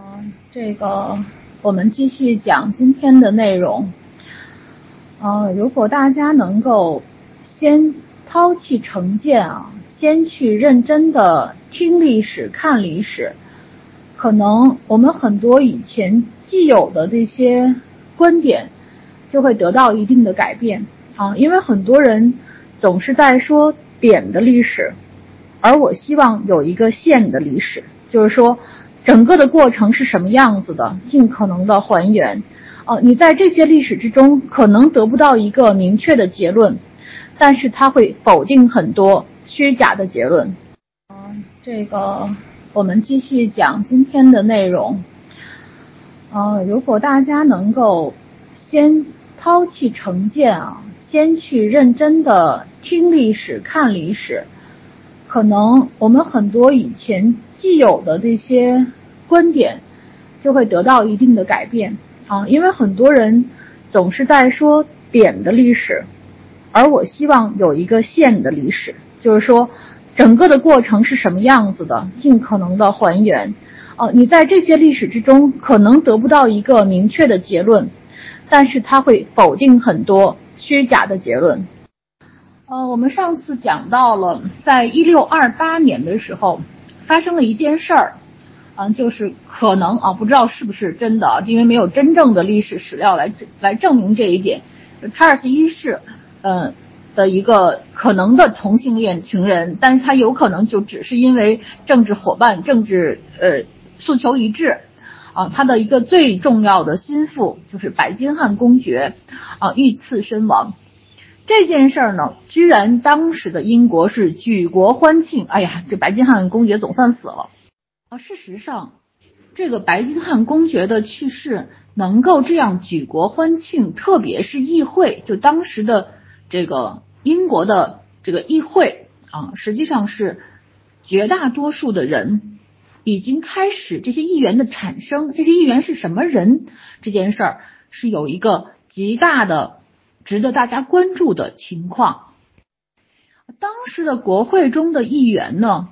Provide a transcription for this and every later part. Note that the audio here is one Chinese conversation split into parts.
嗯，这个我们继续讲今天的内容。呃，如果大家能够先抛弃成见啊，先去认真的听历史、看历史，可能我们很多以前既有的这些观点就会得到一定的改变啊。因为很多人总是在说点的历史，而我希望有一个线的历史，就是说整个的过程是什么样子的，尽可能的还原。哦，你在这些历史之中可能得不到一个明确的结论，但是它会否定很多虚假的结论。嗯，这个我们继续讲今天的内容。呃，如果大家能够先抛弃成见啊，先去认真的听历史、看历史，可能我们很多以前既有的这些观点就会得到一定的改变。啊，因为很多人总是在说点的历史，而我希望有一个线的历史，就是说整个的过程是什么样子的，尽可能的还原。哦，你在这些历史之中可能得不到一个明确的结论，但是它会否定很多虚假的结论。呃，我们上次讲到了，在一六二八年的时候发生了一件事儿。啊，就是可能啊，不知道是不是真的，因为没有真正的历史史料来来证明这一点。查尔斯一世，嗯，的一个可能的同性恋情人，但是他有可能就只是因为政治伙伴、政治呃诉求一致，啊，他的一个最重要的心腹就是白金汉公爵，啊，遇刺身亡。这件事儿呢，居然当时的英国是举国欢庆，哎呀，这白金汉公爵总算死了。啊，事实上，这个白金汉公爵的去世能够这样举国欢庆，特别是议会，就当时的这个英国的这个议会啊，实际上是绝大多数的人已经开始这些议员的产生，这些议员是什么人？这件事儿是有一个极大的值得大家关注的情况。当时的国会中的议员呢？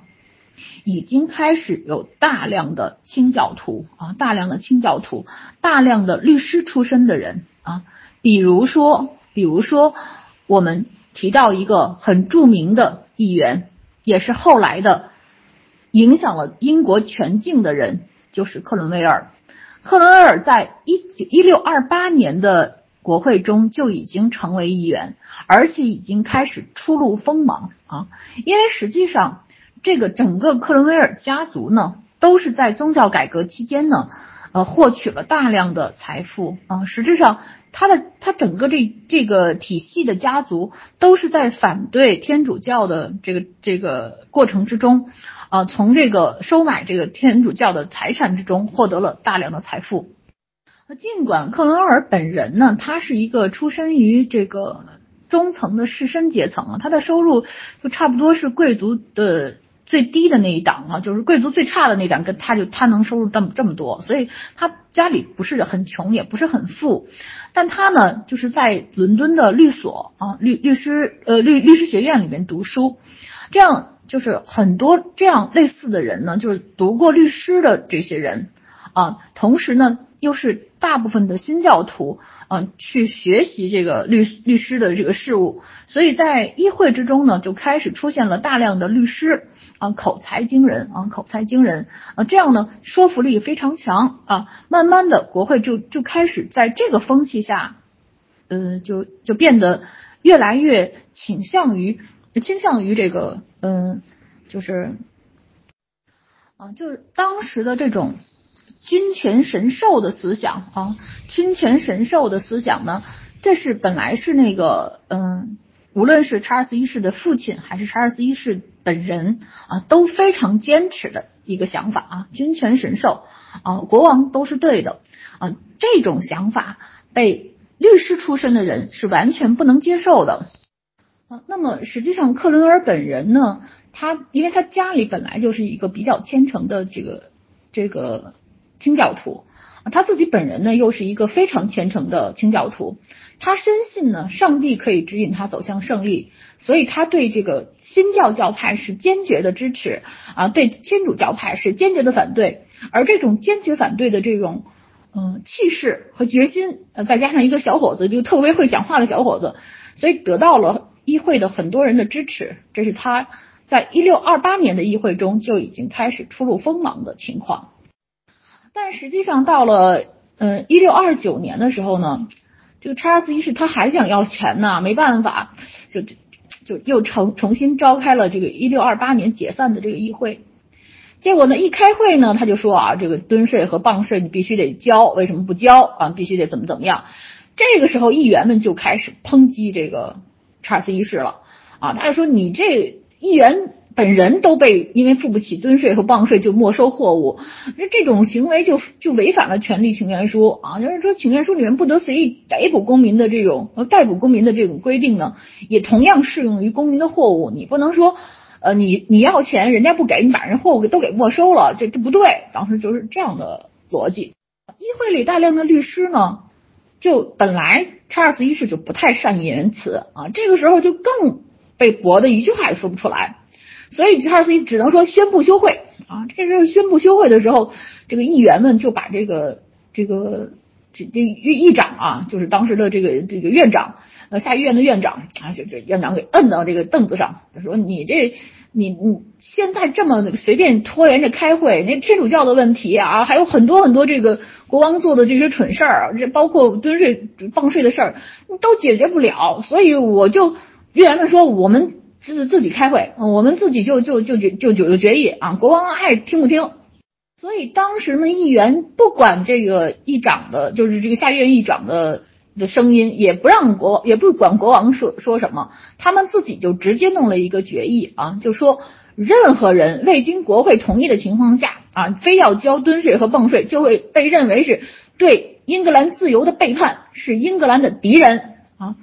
已经开始有大量的清教徒啊，大量的清教徒，大量的律师出身的人啊，比如说，比如说，我们提到一个很著名的议员，也是后来的影响了英国全境的人，就是克伦威尔。克伦威尔在一九一六二八年的国会中就已经成为议员，而且已经开始初露锋芒啊，因为实际上。这个整个克伦威尔家族呢，都是在宗教改革期间呢，呃，获取了大量的财富啊。实质上，他的他整个这这个体系的家族都是在反对天主教的这个这个过程之中，啊，从这个收买这个天主教的财产之中获得了大量的财富。那尽管克伦威尔本人呢，他是一个出身于这个中层的士绅阶层啊，他的收入就差不多是贵族的。最低的那一档啊，就是贵族最差的那档，跟他就他能收入这么这么多，所以他家里不是很穷，也不是很富，但他呢，就是在伦敦的律所啊，律律师呃律律师学院里面读书，这样就是很多这样类似的人呢，就是读过律师的这些人啊，同时呢，又是大部分的新教徒啊，去学习这个律律师的这个事务，所以在议会之中呢，就开始出现了大量的律师。啊，口才惊人啊，口才惊人啊，这样呢，说服力非常强啊。慢慢的，国会就就开始在这个风气下，呃，就就变得越来越倾向于倾向于这个，嗯，就是啊，就是当时的这种君权神授的思想啊，君权神授的思想呢，这是本来是那个，嗯。无论是查尔斯一世的父亲，还是查尔斯一世本人啊，都非常坚持的一个想法啊，君权神授啊，国王都是对的啊，这种想法被律师出身的人是完全不能接受的啊。那么实际上，克伦尔本人呢，他因为他家里本来就是一个比较虔诚的这个这个清教徒。他自己本人呢，又是一个非常虔诚的清教徒，他深信呢，上帝可以指引他走向胜利，所以他对这个新教教派是坚决的支持啊，对天主教派是坚决的反对而这种坚决反对的这种嗯气势和决心，呃，再加上一个小伙子就特别会讲话的小伙子，所以得到了议会的很多人的支持。这是他在一六二八年的议会中就已经开始初露锋芒的情况。但实际上到了嗯一六二九年的时候呢，这个查尔斯一世他还想要钱呢，没办法，就就又重重新召开了这个一六二八年解散的这个议会。结果呢，一开会呢，他就说啊，这个吨税和棒税你必须得交，为什么不交啊？必须得怎么怎么样？这个时候，议员们就开始抨击这个查尔斯一世了啊，他就说你这议员本人都被因为付不起吨税和棒税就没收货物，那这种行为就就违反了权利请愿书啊，就是说请愿书里面不得随意逮捕公民的这种呃逮捕公民的这种规定呢，也同样适用于公民的货物，你不能说。呃，你你要钱，人家不给你，把人货物给都给没收了，这这不对。当时就是这样的逻辑。议会里大量的律师呢，就本来查尔斯一世就不太善言辞啊，这个时候就更被驳的一句话也说不出来，所以查尔斯只能说宣布休会啊。这时候宣布休会的时候，这个议员们就把这个这个这这议议长啊，就是当时的这个这个院长。呃，下议院的院长啊，就这院长给摁到这个凳子上，说你这你你现在这么随便拖延着开会，那天主教的问题啊，还有很多很多这个国王做的这些蠢事儿，这包括蹲税放税的事儿，都解决不了，所以我就议员们说，我们自自己开会，我们自己就就就就就就决议啊，国王爱听不听。所以当时呢，议员不管这个议长的，就是这个下院议长的。的声音也不让国也不管国王说说什么，他们自己就直接弄了一个决议啊，就说任何人未经国会同意的情况下啊，非要交吨税和泵税，就会被认为是对英格兰自由的背叛，是英格兰的敌人啊。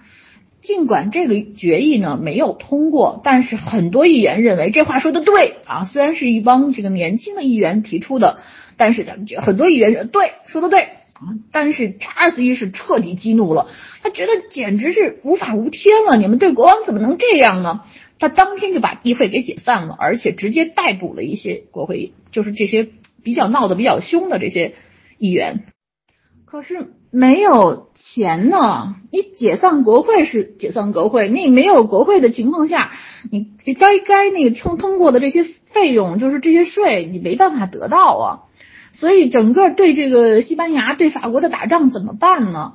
尽管这个决议呢没有通过，但是很多议员认为这话说的对啊，虽然是一帮这个年轻的议员提出的，但是咱们觉很多议员说对，说的对。但是查尔斯一世彻底激怒了，他觉得简直是无法无天了。你们对国王怎么能这样呢？他当天就把议会给解散了，而且直接逮捕了一些国会，就是这些比较闹得比较凶的这些议员。可是没有钱呢，你解散国会是解散国会，你没有国会的情况下，你该该那个通通过的这些费用，就是这些税，你没办法得到啊。所以，整个对这个西班牙、对法国的打仗怎么办呢？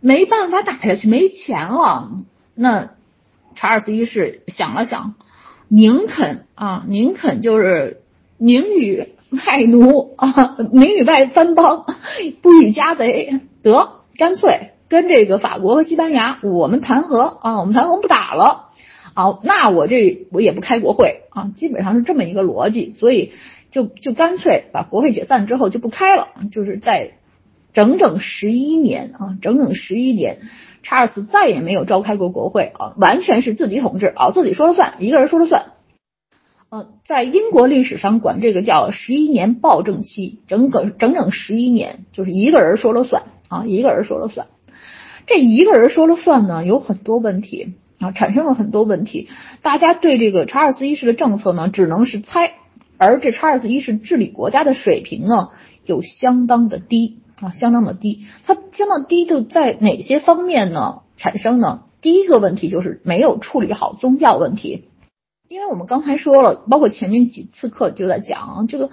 没办法打下去，没钱了。那查尔斯一世想了想，宁肯啊，宁肯就是宁与外奴啊，宁与外藩邦，不与家贼，得干脆跟这个法国和西班牙我们谈和啊，我们谈和不打了啊，那我这我也不开国会啊，基本上是这么一个逻辑，所以。就就干脆把国会解散之后就不开了，就是在整整十一年啊，整整十一年，查尔斯再也没有召开过国会啊，完全是自己统治啊，自己说了算，一个人说了算。呃，在英国历史上管这个叫十一年暴政期，整个整整十一年，就是一个人说了算啊，一个人说了算。这一个人说了算呢，有很多问题啊，产生了很多问题。大家对这个查尔斯一世的政策呢，只能是猜。而这查尔斯一世治理国家的水平呢，又相当的低啊，相当的低。它相当低就在哪些方面呢？产生呢？第一个问题就是没有处理好宗教问题，因为我们刚才说了，包括前面几次课就在讲这个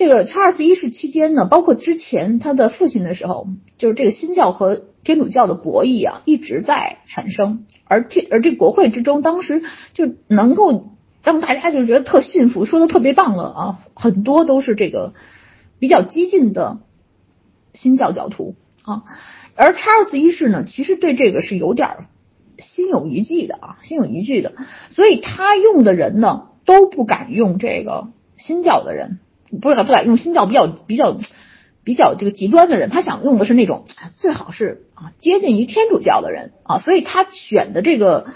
这个查尔斯一世期间呢，包括之前他的父亲的时候，就是这个新教和天主教的博弈啊一直在产生，而天而这国会之中当时就能够。让大家就觉得特幸福，说的特别棒了啊！很多都是这个比较激进的新教教徒啊，而查尔斯一世呢，其实对这个是有点心有余悸的啊，心有余悸的，所以他用的人呢都不敢用这个新教的人，不是不敢用新教比较比较比较这个极端的人，他想用的是那种最好是啊接近于天主教的人啊，所以他选的这个。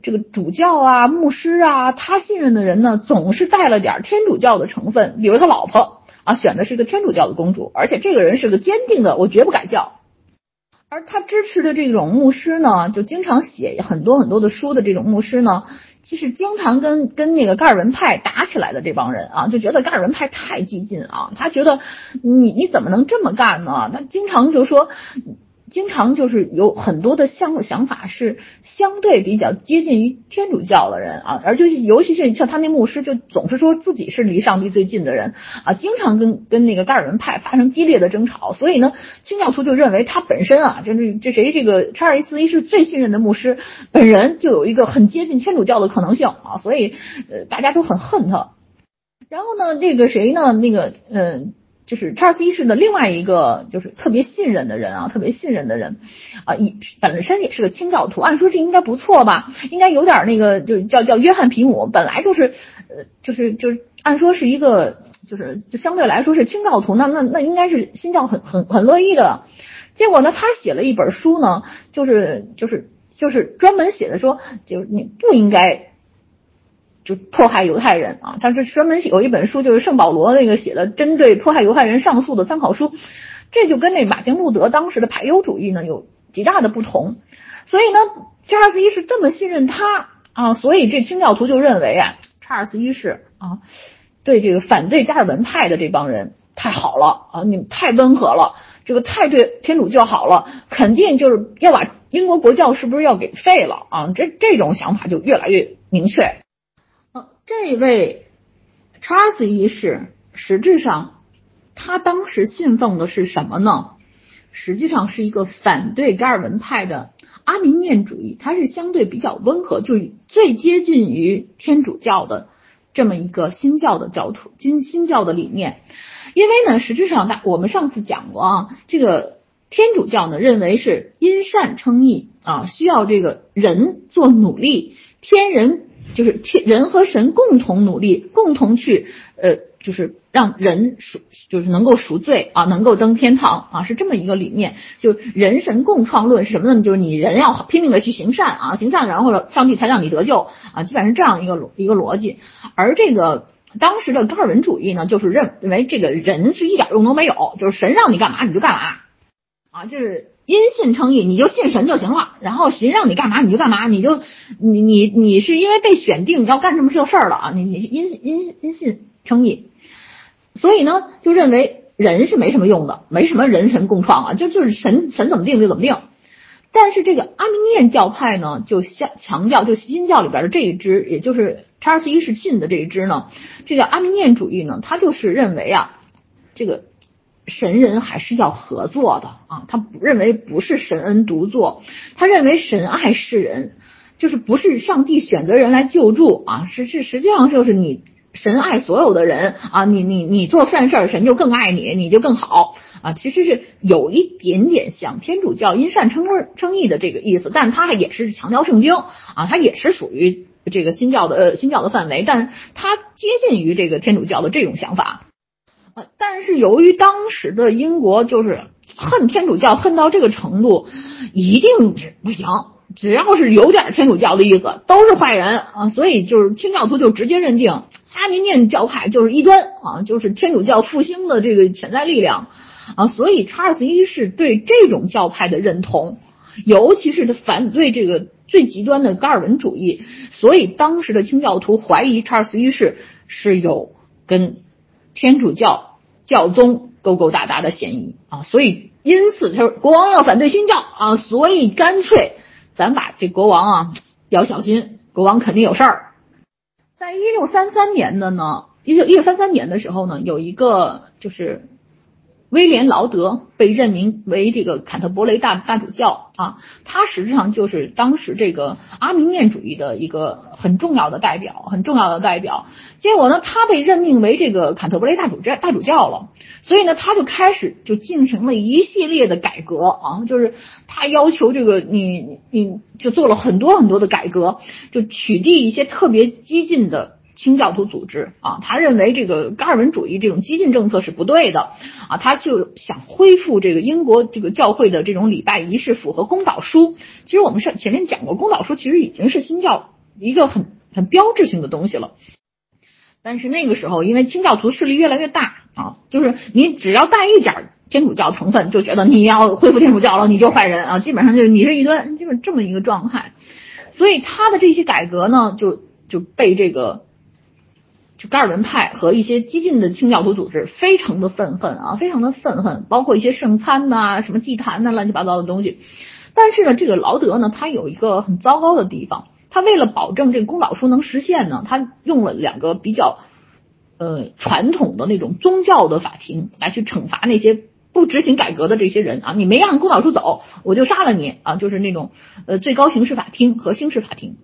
这个主教啊，牧师啊，他信任的人呢，总是带了点天主教的成分。比如他老婆啊，选的是个天主教的公主，而且这个人是个坚定的，我绝不改教。而他支持的这种牧师呢，就经常写很多很多的书的这种牧师呢，其实经常跟跟那个盖尔文派打起来的这帮人啊，就觉得盖尔文派太激进啊，他觉得你你怎么能这么干呢？他经常就说。经常就是有很多的相想法是相对比较接近于天主教的人啊，而就是尤其是像他那牧师，就总是说自己是离上帝最近的人啊，经常跟跟那个盖尔文派发生激烈的争吵。所以呢，清教徒就认为他本身啊，就是这谁这个查尔斯一世最信任的牧师本人就有一个很接近天主教的可能性啊，所以呃大家都很恨他。然后呢，这个谁呢？那个嗯。就是查尔斯一世的另外一个就是特别信任的人啊，特别信任的人啊，以本身也是个清教徒，按说这应该不错吧，应该有点那个，就叫叫约翰皮姆，本来就是呃，就是就是按说是一个，就是就相对来说是清教徒，那那那应该是新教很很很乐意的，结果呢，他写了一本书呢，就是就是就是专门写的说，就是你不应该。就迫害犹太人啊，他是专门有一本书，就是圣保罗那个写的针对迫害犹太人上诉的参考书，这就跟那马丁路德当时的排犹主义呢有极大的不同。所以呢，查尔斯一世这么信任他啊，所以这清教徒就认为啊，查尔斯一世啊，对这个反对加尔文派的这帮人太好了啊，你们太温和了，这个太对天主教好了，肯定就是要把英国国教是不是要给废了啊？这这种想法就越来越明确。这位查尔斯一世，实质上他当时信奉的是什么呢？实际上是一个反对加尔文派的阿明念主义，它是相对比较温和，就最接近于天主教的这么一个新教的教徒，新新教的理念。因为呢，实质上大我们上次讲过啊，这个天主教呢认为是因善称义啊，需要这个人做努力，天人。就是天人和神共同努力，共同去呃，就是让人赎，就是能够赎罪啊，能够登天堂啊，是这么一个理念。就人神共创论是什么呢？就是你人要拼命的去行善啊，行善然后上帝才让你得救啊，基本上是这样一个一个逻辑。而这个当时的加尔文主义呢，就是认为这个人是一点用都没有，就是神让你干嘛你就干嘛啊，就是。因信称义，你就信神就行了。然后神让你干嘛你就干嘛，你就你你你是因为被选定要干这么这事儿了啊？你你因因因信称义，所以呢就认为人是没什么用的，没什么人神共创啊，就就是神神怎么定就怎么定。但是这个阿明念教派呢，就相强调就新教里边的这一支，也就是查尔斯一世信的这一支呢，这叫阿明念主义呢，他就是认为啊，这个。神人还是要合作的啊，他不认为不是神恩独作，他认为神爱世人，就是不是上帝选择人来救助啊，是是实际上就是你神爱所有的人啊，你你你做善事儿，神就更爱你，你就更好啊，其实是有一点点像天主教因善称称义的这个意思，但他也是强调圣经啊，他也是属于这个新教的呃新教的范围，但他接近于这个天主教的这种想法。但是由于当时的英国就是恨天主教恨到这个程度，一定是不行，只要是有点天主教的意思，都是坏人啊！所以就是清教徒就直接认定阿明念教派就是异端啊，就是天主教复兴的这个潜在力量啊！所以查尔斯一世对这种教派的认同，尤其是他反对这个最极端的加尔文主义，所以当时的清教徒怀疑查尔斯一世是有跟天主教。教宗勾勾搭搭的嫌疑啊，所以因此他说国王要反对新教啊，所以干脆咱把这国王啊要小心，国王肯定有事儿。在一六三三年的呢，一九一六三三年的时候呢，有一个就是。威廉·劳德被任命为这个坎特伯雷大大主教啊，他实际上就是当时这个阿明念主义的一个很重要的代表，很重要的代表。结果呢，他被任命为这个坎特伯雷大主教大主教了，所以呢，他就开始就进行了一系列的改革啊，就是他要求这个你你就做了很多很多的改革，就取缔一些特别激进的。清教徒组织啊，他认为这个加尔文主义这种激进政策是不对的啊，他就想恢复这个英国这个教会的这种礼拜仪式，符合公祷书。其实我们上前面讲过，公祷书其实已经是新教一个很很标志性的东西了。但是那个时候，因为清教徒势力越来越大啊，就是你只要带一点天主教成分，就觉得你要恢复天主教了，你就是坏人啊，基本上就是你是异端，就是这么一个状态。所以他的这些改革呢，就。就被这个就加尔文派和一些激进的清教徒组织非常的愤恨啊，非常的愤恨，包括一些圣餐呐、什么祭坛呐、乱七八糟的东西。但是呢，这个劳德呢，他有一个很糟糕的地方，他为了保证这个公道书能实现呢，他用了两个比较呃传统的那种宗教的法庭来去惩罚那些。不执行改革的这些人啊，你没按公道书走，我就杀了你啊！就是那种呃最高刑事法庭和刑事法庭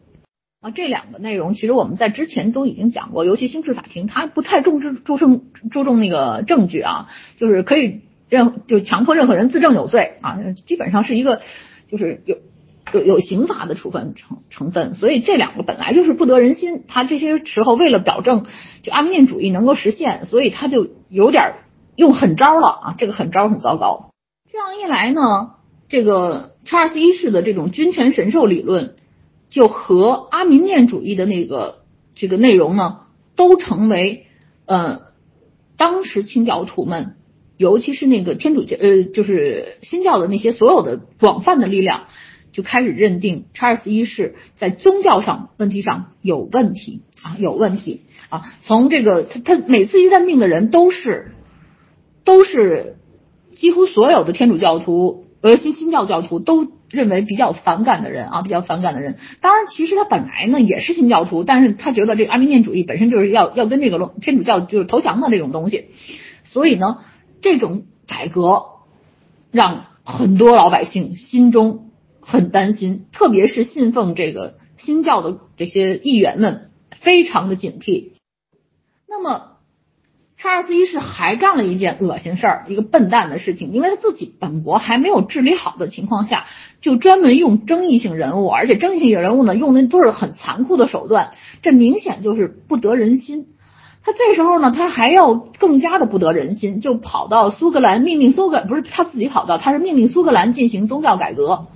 啊，这两个内容其实我们在之前都已经讲过，尤其刑事法庭它不太重视注重注重那个证据啊，就是可以任就强迫任何人自证有罪啊，基本上是一个就是有有有刑法的处分成成分，所以这两个本来就是不得人心，他这些时候为了保证就阿明念主义能够实现，所以他就有点。用狠招了啊！这个狠招很糟糕。这样一来呢，这个查尔斯一世的这种君权神授理论，就和阿明念主义的那个这个内容呢，都成为呃当时清教徒们，尤其是那个天主教呃就是新教的那些所有的广泛的力量，就开始认定查尔斯一世在宗教上问题上有问题啊，有问题啊。从这个他他每次一任命的人都是。都是几乎所有的天主教徒，呃，新新教教徒都认为比较反感的人啊，比较反感的人。当然，其实他本来呢也是新教徒，但是他觉得这个阿明念主义本身就是要要跟这个天主教就是投降的这种东西，所以呢，这种改革让很多老百姓心中很担心，特别是信奉这个新教的这些议员们非常的警惕。那么。查尔斯一世还干了一件恶心事儿，一个笨蛋的事情，因为他自己本国还没有治理好的情况下，就专门用争议性人物，而且争议性人物呢，用的都是很残酷的手段，这明显就是不得人心。他这时候呢，他还要更加的不得人心，就跑到苏格兰命令苏格，不是他自己跑到，他是命令苏格兰进行宗教改革，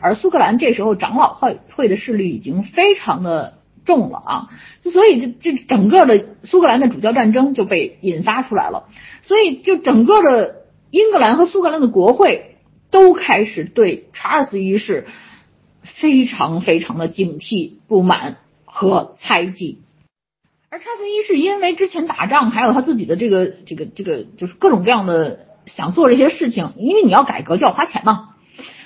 而苏格兰这时候长老会会的势力已经非常的。重了啊，所以这这整个的苏格兰的主教战争就被引发出来了，所以就整个的英格兰和苏格兰的国会都开始对查尔斯一世非常非常的警惕、不满和猜忌。而查尔斯一世因为之前打仗，还有他自己的这个这个这个就是各种各样的想做这些事情，因为你要改革就要花钱嘛，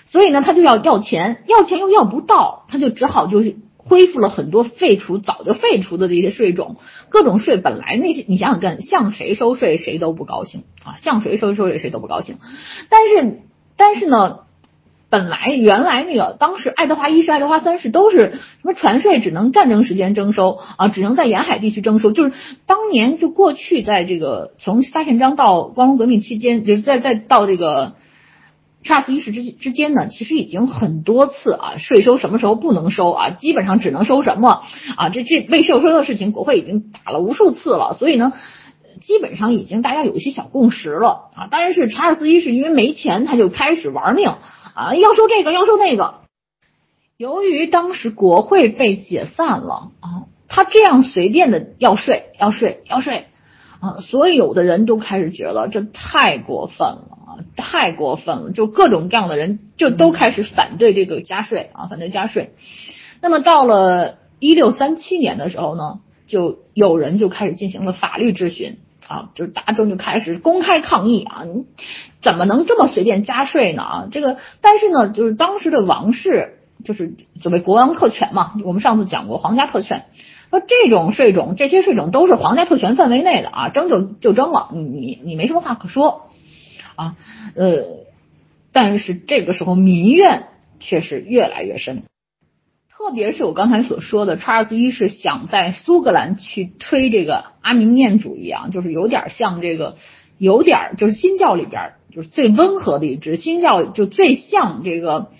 所以呢他就要要钱，要钱又要不到，他就只好就是。恢复了很多废除早就废除的这些税种，各种税本来那些你想想看，向谁收税谁都不高兴啊，向谁收收税谁都不高兴。但是但是呢，本来原来那个当时爱德华一世、爱德华三世都是什么船税只能战争时间征收啊，只能在沿海地区征收，就是当年就过去在这个从大宪章到光荣革命期间，就是在在到这个。查尔斯一世之之间呢，其实已经很多次啊，税收什么时候不能收啊，基本上只能收什么啊，这这未税收的事情，国会已经打了无数次了，所以呢，基本上已经大家有一些小共识了啊。但是查尔斯一世因为没钱，他就开始玩命啊，要收这个，要收那个。由于当时国会被解散了啊，他这样随便的要税，要税，要税啊，所有的人都开始觉得这太过分了。太过分了，就各种各样的人就都开始反对这个加税啊，反对加税。那么到了一六三七年的时候呢，就有人就开始进行了法律质询啊，就是大众就开始公开抗议啊，你怎么能这么随便加税呢啊？这个，但是呢，就是当时的王室就是所谓国王特权嘛，我们上次讲过皇家特权，说这种税种，这些税种都是皇家特权范围内的啊，征就就征了，你你你没什么话可说。啊，呃，但是这个时候民怨却是越来越深，特别是我刚才所说的，查尔斯一世想在苏格兰去推这个阿明念主义啊，就是有点像这个，有点就是新教里边就是最温和的一支，新教就最像这个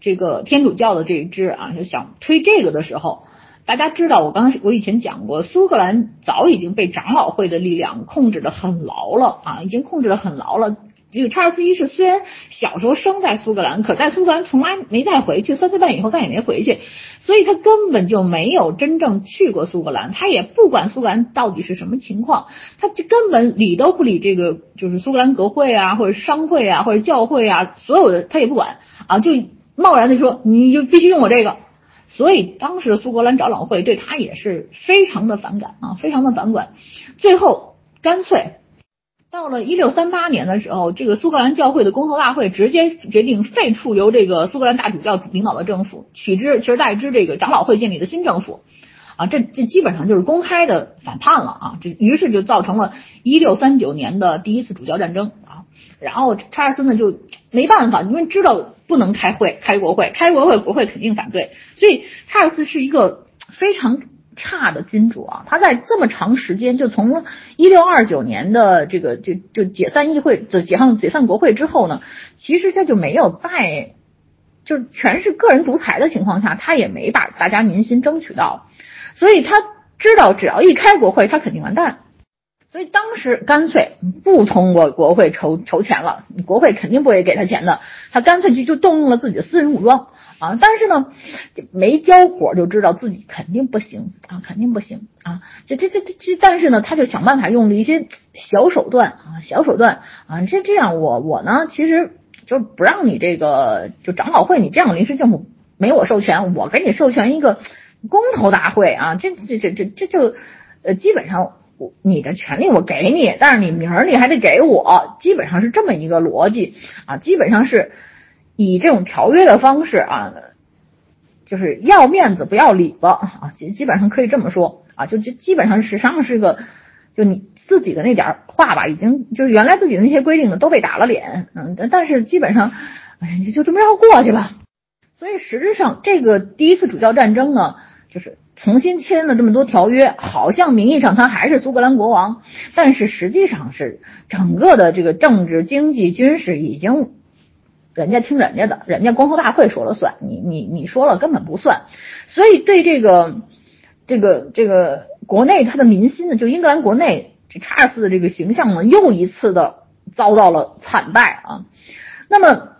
这个天主教的这一支啊，就想推这个的时候。大家知道，我刚才我以前讲过，苏格兰早已经被长老会的力量控制的很牢了啊，已经控制的很牢了。这个查尔斯一世虽然小时候生在苏格兰，可在苏格兰从来没再回去，三岁半以后再也没回去，所以他根本就没有真正去过苏格兰，他也不管苏格兰到底是什么情况，他就根本理都不理这个，就是苏格兰国会啊，或者商会啊，或者教会啊，所有的他也不管啊，就贸然的说你就必须用我这个。所以当时苏格兰长老会对他也是非常的反感啊，非常的反感。最后干脆到了一六三八年的时候，这个苏格兰教会的公投大会直接决定废除由这个苏格兰大主教领导的政府，取之取而代之这个长老会建立的新政府。啊，这这基本上就是公开的反叛了啊！这于是就造成了一六三九年的第一次主教战争啊。然后查尔斯呢就没办法，因为知道不能开会开国会，开国会国会肯定反对，所以查尔斯是一个 非常差的君主啊。他在这么长时间，就从一六二九年的这个就就解散议会，就解放解散国会之后呢，其实他就没有再就全是个人独裁的情况下，他也没把大家民心争取到。所以他知道，只要一开国会，他肯定完蛋。所以当时干脆不通过国会筹筹钱了，国会肯定不会给他钱的。他干脆就就动用了自己的私人武装啊！但是呢，没交火就知道自己肯定不行啊，肯定不行啊！这这这这这，但是呢，他就想办法用了一些小手段啊，小手段啊。这这样，我我呢，其实就不让你这个就长老会，你这样临时政府没我授权，我给你授权一个。公投大会啊，这这这这这就呃，基本上我你的权利我给你，但是你名儿你还得给我，基本上是这么一个逻辑啊，基本上是以这种条约的方式啊，就是要面子不要里子啊，基基本上可以这么说啊，就就基本上实际上是个，就你自己的那点话吧，已经就是原来自己的那些规定呢都被打了脸，嗯，但是基本上哎就这么着过去吧。所以实质上这个第一次主教战争呢。就是重新签了这么多条约，好像名义上他还是苏格兰国王，但是实际上是整个的这个政治、经济、军事已经人家听人家的，人家光头大会说了算，你你你说了根本不算，所以对这个这个这个国内他的民心呢，就英格兰国内这查尔斯的这个形象呢，又一次的遭到了惨败啊。那么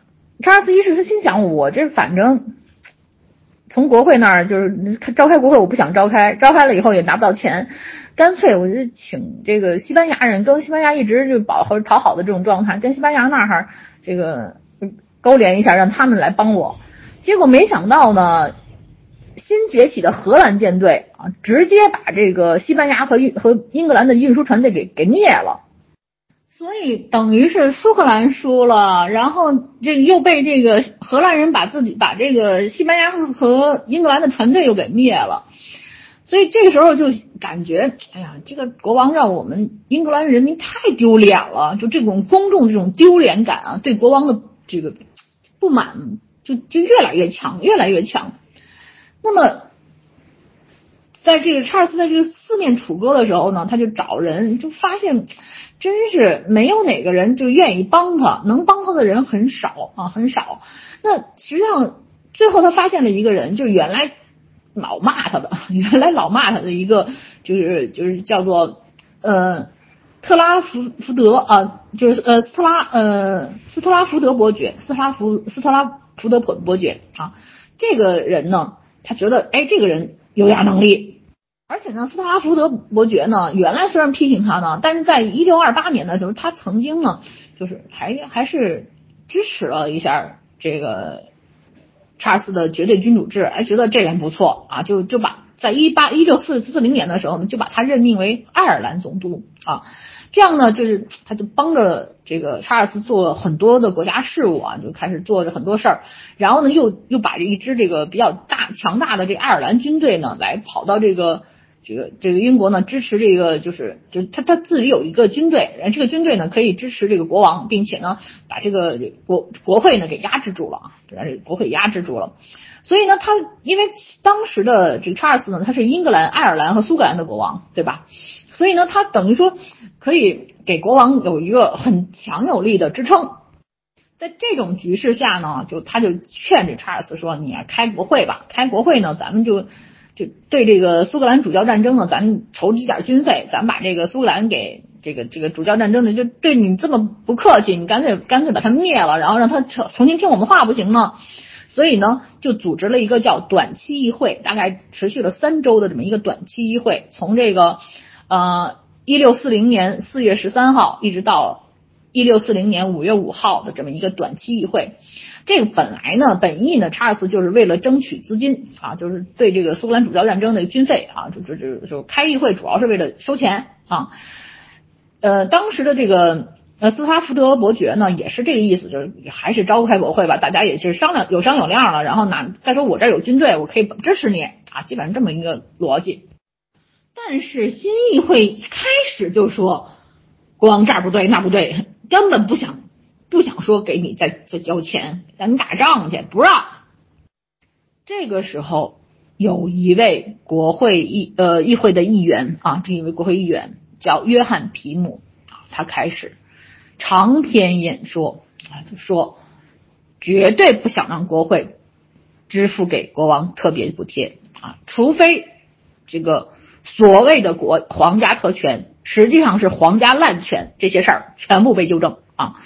查尔斯一世他心想，我这反正。从国会那儿就是召开国会，我不想召开，召开了以后也拿不到钱，干脆我就请这个西班牙人，跟西班牙一直就保和讨好的这种状态，跟西班牙那儿这个勾连一下，让他们来帮我。结果没想到呢，新崛起的荷兰舰队啊，直接把这个西班牙和运和英格兰的运输船队给给灭了。所以等于是苏格兰输了，然后这又被这个荷兰人把自己把这个西班牙和英格兰的船队又给灭了，所以这个时候就感觉，哎呀，这个国王让我们英格兰人民太丢脸了，就这种公众这种丢脸感啊，对国王的这个不满就就越来越强，越来越强。那么，在这个查尔斯在这个四面楚歌的时候呢，他就找人就发现。真是没有哪个人就愿意帮他，能帮他的人很少啊，很少。那实际上最后他发现了一个人，就是原来老骂他的，原来老骂他的一个，就是就是叫做呃特拉福福德啊，就是呃斯特拉呃斯特拉福德伯爵，斯特拉福斯特拉福德伯伯爵啊。这个人呢，他觉得哎，这个人有点能力。而且呢，斯特拉福德伯爵呢，原来虽然批评他呢，但是在一六二八年的时候，他曾经呢，就是还还是支持了一下这个查尔斯的绝对君主制，哎，觉得这人不错啊，就就把在一八一六四四零年的时候呢，就把他任命为爱尔兰总督啊，这样呢，就是他就帮着这个查尔斯做很多的国家事务啊，就开始做着很多事儿，然后呢，又又把这一支这个比较大强大的这爱尔兰军队呢，来跑到这个。这个这个英国呢支持这个就是就他他自己有一个军队，然后这个军队呢可以支持这个国王，并且呢把这个国国会呢给压制住了啊，把这个国会压制住了。所以呢，他因为当时的这个查尔斯呢，他是英格兰、爱尔兰和苏格兰的国王，对吧？所以呢，他等于说可以给国王有一个很强有力的支撑。在这种局势下呢，就他就劝这查尔斯说：“你啊，开国会吧，开国会呢，咱们就。”就对这个苏格兰主教战争呢，咱筹集点军费，咱把这个苏格兰给这个这个主教战争呢，就对你这么不客气，你干脆干脆把他灭了，然后让他重重新听我们话不行吗？所以呢，就组织了一个叫短期议会，大概持续了三周的这么一个短期议会，从这个呃一六四零年四月十三号一直到一六四零年五月五号的这么一个短期议会。这个本来呢，本意呢，查尔斯就是为了争取资金啊，就是对这个苏格兰主教战争的军费啊，就就就就开议会主要是为了收钱啊。呃，当时的这个呃斯塔福德伯爵呢，也是这个意思，就是还是召开国会吧，大家也是商量有商有量了，然后拿再说我这儿有军队，我可以支持你啊，基本上这么一个逻辑。但是新议会一开始就说国王这儿不对那不对，根本不想。不想说给你再再交钱，让你打仗去，不让。这个时候，有一位国会议呃议会的议员啊，这一位国会议员叫约翰皮姆啊，他开始长篇演说啊，就说绝对不想让国会支付给国王特别补贴啊，除非这个所谓的国皇家特权实际上是皇家滥权，这些事儿全部被纠正啊。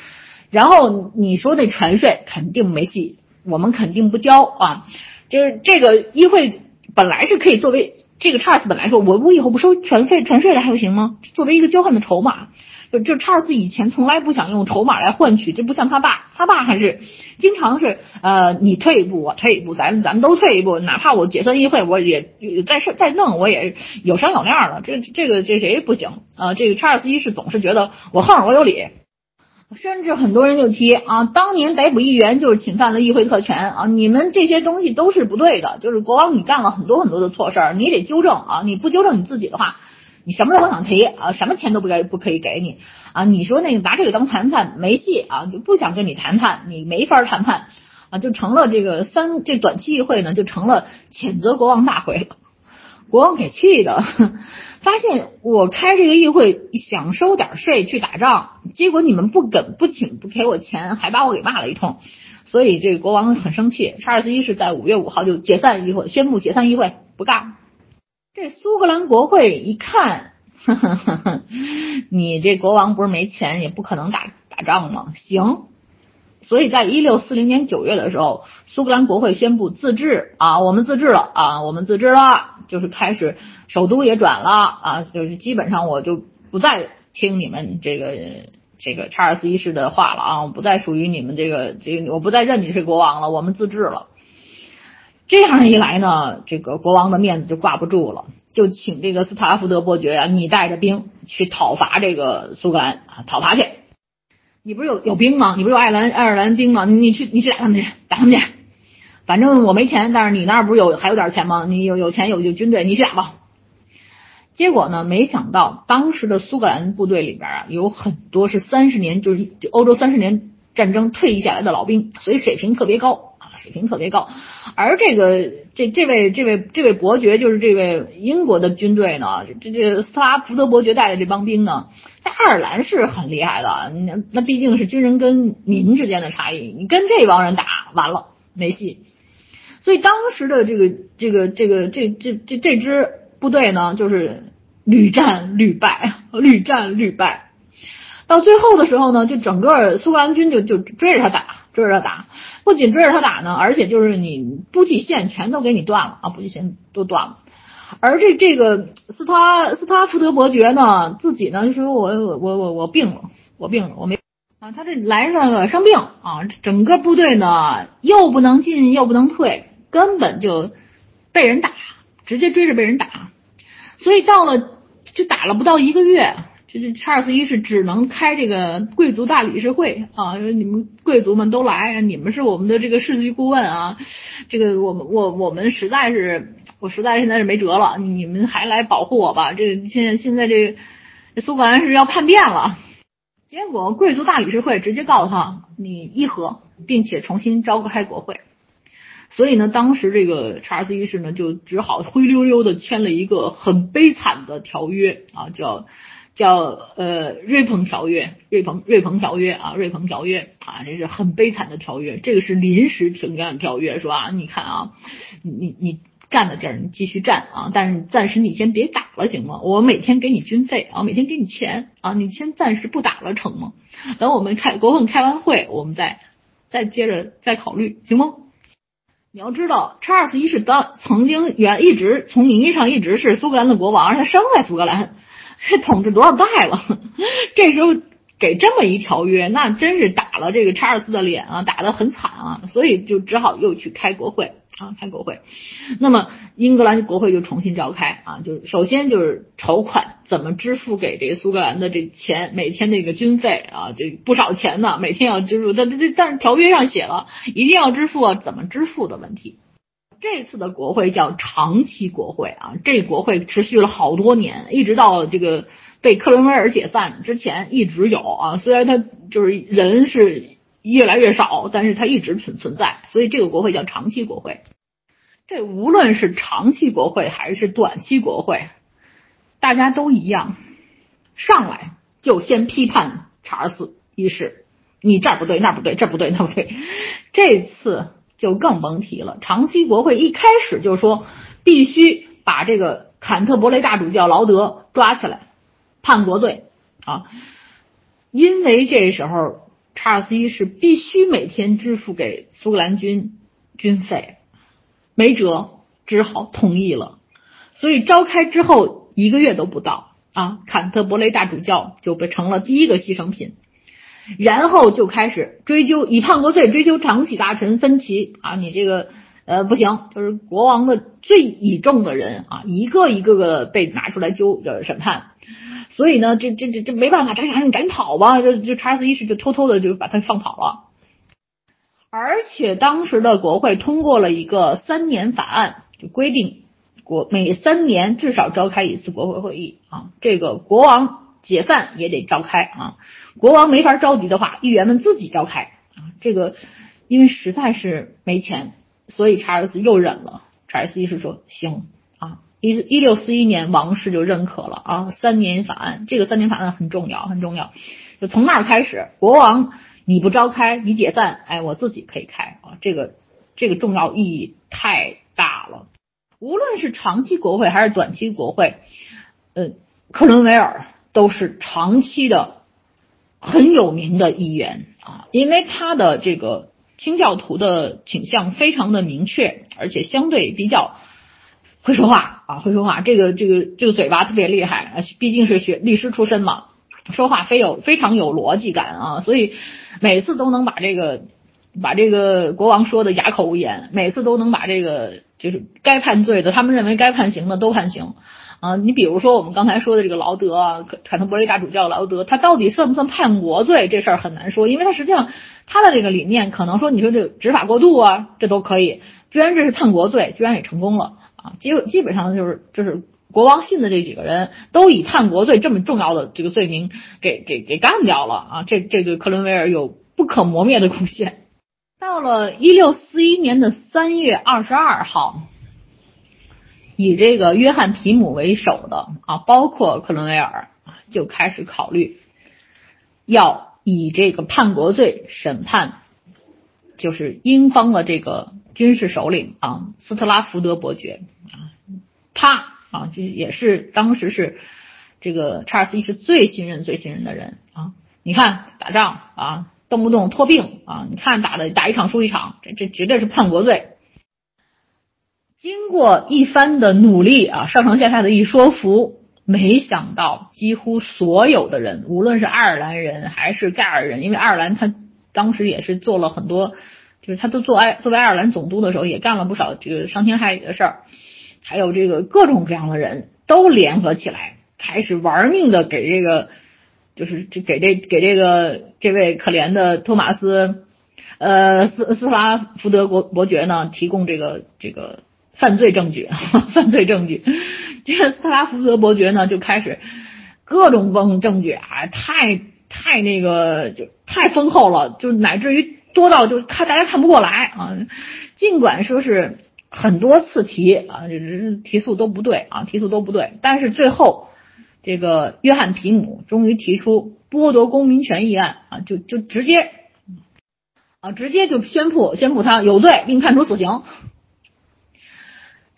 然后你说那船税肯定没戏，我们肯定不交啊！就是这个议会本来是可以作为这个查尔斯本来说，我我以后不收全费全税了还不行吗？作为一个交换的筹码，就就查尔斯以前从来不想用筹码来换取，这不像他爸，他爸还是经常是呃你退一步我退一步，咱咱们都退一步，哪怕我解散议会，我也再是再弄我也有商有量的，这这个这谁不行啊？这个查尔斯一世总是觉得我横我有理。甚至很多人就提啊，当年逮捕议员就是侵犯了议会特权啊！你们这些东西都是不对的，就是国王你干了很多很多的错事儿，你得纠正啊！你不纠正你自己的话，你什么都不想提啊，什么钱都不该不可以给你啊！你说那个拿这个当谈判没戏啊，就不想跟你谈判，你没法谈判啊，就成了这个三这短期议会呢，就成了谴责国王大会。国王给气的，发现我开这个议会想收点税去打仗，结果你们不给不请不给我钱，还把我给骂了一通，所以这个国王很生气。查尔斯一世在五月五号就解散议会，宣布解散议会，不干。这苏格兰国会一看，你这国王不是没钱，也不可能打打仗吗？行。所以在一六四零年九月的时候，苏格兰国会宣布自治啊，我们自治了啊，我们自治了，就是开始首都也转了啊，就是基本上我就不再听你们这个这个查尔斯一世的话了啊，我不再属于你们这个这个，我不再认你是国王了，我们自治了。这样一来呢，这个国王的面子就挂不住了，就请这个斯塔福德伯爵啊，你带着兵去讨伐这个苏格兰啊，讨伐去。你不是有有兵吗？你不是有爱尔兰爱尔兰兵吗？你去你去打他们去，打他们去。反正我没钱，但是你那儿不是有还有点钱吗？你有有钱有有军队，你去打吧。结果呢，没想到当时的苏格兰部队里边啊，有很多是三十年就是欧洲三十年战争退役下来的老兵，所以水平特别高。水平特别高，而这个这这位这位这位伯爵就是这位英国的军队呢，这这斯拉福德伯爵带的这帮兵呢，在爱尔兰是很厉害的，那那毕竟是军人跟民之间的差异，你跟这帮人打完了没戏，所以当时的这个这个这个这这这这支部队呢，就是屡战屡败，屡战屡败，到最后的时候呢，就整个苏格兰军就就追着他打。追着他打，不仅追着他打呢，而且就是你补给线全都给你断了啊，补给线都断了。而这这个斯塔斯塔福德伯爵呢，自己呢就说我我我我病了，我病了，我没啊，他这来上了生病啊，整个部队呢又不能进又不能退，根本就被人打，直接追着被人打，所以到了就打了不到一个月。这这查尔斯一世只能开这个贵族大理事会啊，因为你们贵族们都来，你们是我们的这个世袭顾问啊，这个我们我我们实在是我实在现在是没辙了，你们还来保护我吧？这现在现在这苏格兰是要叛变了，结果贵族大理事会直接告诉他你议和，并且重新召开国会，所以呢，当时这个查尔斯一世呢就只好灰溜溜的签了一个很悲惨的条约啊，叫。叫呃瑞朋条约，瑞朋瑞朋条约啊，瑞朋条约啊，这是很悲惨的条约。这个是临时停战条约，是吧？你看啊，你你站在这儿，你继续站啊，但是暂时你先别打了，行吗？我每天给你军费啊，每天给你钱啊，你先暂时不打了，成吗？等我们开国会开完会，我们再再接着再考虑，行吗？你要知道，查尔斯一世当曾经原一直从名义上一直是苏格兰的国王，而他生在苏格兰。统治多少代了？这时候给这么一条约，那真是打了这个查尔斯的脸啊，打得很惨啊，所以就只好又去开国会啊，开国会。那么英格兰国会就重新召开啊，就是首先就是筹款，怎么支付给这个苏格兰的这钱，每天那个军费啊，这不少钱呢，每天要支付。但这但是条约上写了一定要支付啊，怎么支付的问题。这次的国会叫长期国会啊，这国会持续了好多年，一直到这个。被克伦威尔解散之前一直有啊，虽然他就是人是越来越少，但是他一直存存在，所以这个国会叫长期国会。这无论是长期国会还是短期国会，大家都一样，上来就先批判查尔斯一世，你这儿不对那儿不对这不对那不对。这次就更甭提了，长期国会一开始就说必须把这个坎特伯雷大主教劳德抓起来。叛国罪啊，因为这时候查尔斯一世必须每天支付给苏格兰军军费，没辙，只好同意了。所以召开之后一个月都不到啊，坎特伯雷大主教就被成了第一个牺牲品，然后就开始追究以叛国罪追究长启大臣分歧啊，你这个呃不行，就是国王的最倚重的人啊，一个一个个被拿出来揪呃审判。所以呢，这这这这没办法，这赶紧赶紧跑吧！就就查尔斯一世就偷偷的就把他放跑了。而且当时的国会通过了一个三年法案，就规定国每三年至少召开一次国会会议啊。这个国王解散也得召开啊。国王没法召集的话，议员们自己召开啊。这个因为实在是没钱，所以查尔斯又忍了。查尔斯一世说：“行啊。”一一六四一年，王室就认可了啊，三年法案。这个三年法案很重要，很重要。就从那儿开始，国王你不召开，你解散，哎，我自己可以开啊。这个这个重要意义太大了。无论是长期国会还是短期国会，呃，克伦威尔都是长期的很有名的议员啊，因为他的这个清教徒的倾向非常的明确，而且相对比较。会说话啊，会说话，这个这个这个嘴巴特别厉害，毕竟是学律师出身嘛，说话非有非常有逻辑感啊，所以每次都能把这个把这个国王说的哑口无言，每次都能把这个就是该判罪的，他们认为该判刑的都判刑啊。你比如说我们刚才说的这个劳德啊，坎特伯雷大主教劳德，他到底算不算叛国罪？这事儿很难说，因为他实际上他的这个理念可能说你说这执法过度啊，这都可以，居然这是叛国罪，居然也成功了。啊，基基本上就是就是国王信的这几个人都以叛国罪这么重要的这个罪名给给给干掉了啊！这这对克伦威尔有不可磨灭的贡献。到了一六四一年的三月二十二号，以这个约翰皮姆为首的啊，包括克伦威尔，就开始考虑要以这个叛国罪审判，就是英方的这个。军事首领啊，斯特拉福德伯爵啊，他啊，就也是当时是这个查尔斯一世最信任、最信任的人啊。你看打仗啊，动不动托病啊，你看打的打一场输一场，这这绝对是叛国罪。经过一番的努力啊，上上下下的一说服，没想到几乎所有的人，无论是爱尔兰人还是盖尔人，因为爱尔兰他当时也是做了很多。就是他都做爱作为爱尔兰总督的时候，也干了不少这个伤天害理的事儿，还有这个各种各样的人都联合起来，开始玩命的给这个，就是这给这给这个这位可怜的托马斯，呃斯斯拉福德伯伯爵呢提供这个这个犯罪证据，犯罪证据。这个斯拉福德伯爵呢就开始各种崩证据啊，太太那个就太丰厚了，就乃至于。多到就看大家看不过来啊！尽管说是很多次提啊，就是提速都不对啊，提速都不对，但是最后这个约翰皮姆终于提出剥夺公民权议案啊，就就直接啊，直接就宣布宣布他有罪，并判处死刑。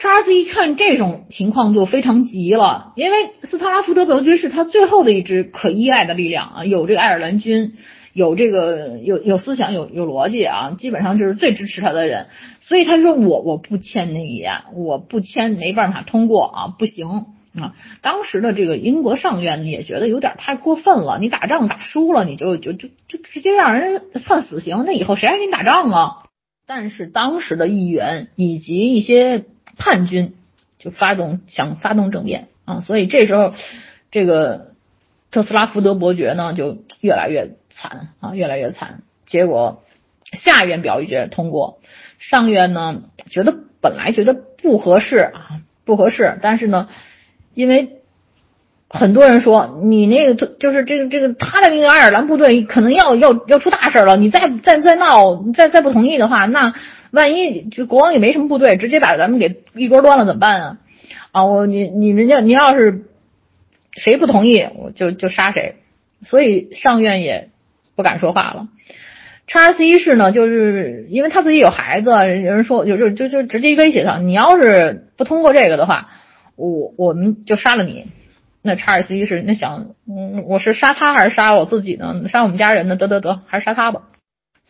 查尔斯一看这种情况就非常急了，因为斯特拉福德伯爵是他最后的一支可依赖的力量啊，有这个爱尔兰军。有这个有有思想有有逻辑啊，基本上就是最支持他的人，所以他说我我不签那个议案，我不签没办法通过啊，不行啊。当时的这个英国上院也觉得有点太过分了，你打仗打输了，你就就就就直接让人判死刑，那以后谁还跟你打仗啊？但是当时的议员以及一些叛军就发动想发动政变啊，所以这时候这个特斯拉福德伯爵呢就越来越惨啊，越来越惨。结果下院表决通过，上院呢觉得本来觉得不合适啊，不合适，但是呢，因为很多人说你那个就是这个这个他的那个爱尔兰部队可能要要要出大事了，你再再再闹，再再不同意的话，那万一就国王也没什么部队，直接把咱们给一锅端了怎么办啊？啊，我你你人家你要是谁不同意，我就就杀谁，所以上院也不敢说话了。查尔斯一世呢，就是因为他自己有孩子，有人说，就就就就直接威胁他，你要是不通过这个的话，我我们就杀了你。那查尔斯一世那想，嗯，我是杀他还是杀我自己呢？杀我们家人呢？得得得，还是杀他吧。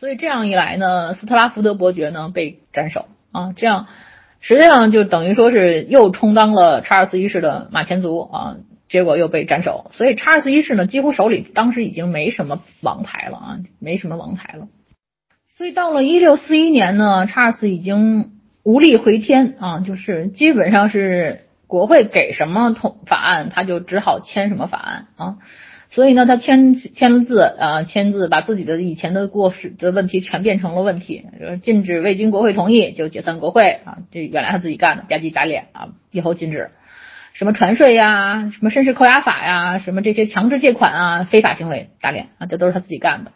所以这样一来呢，斯特拉福德伯爵呢被斩首啊，这样实际上就等于说是又充当了查尔斯一世的马前卒啊。结果又被斩首，所以查尔斯一世呢，几乎手里当时已经没什么王牌了啊，没什么王牌了。所以到了一六四一年呢，查尔斯已经无力回天啊，就是基本上是国会给什么通法案，他就只好签什么法案啊。所以呢，他签签了字啊，签字把自己的以前的过失的问题全变成了问题，就是禁止未经国会同意就解散国会啊，这原来他自己干的，吧唧打脸啊，以后禁止。什么传税呀，什么绅士扣押法呀，什么这些强制借款啊，非法行为打脸啊，这都是他自己干的。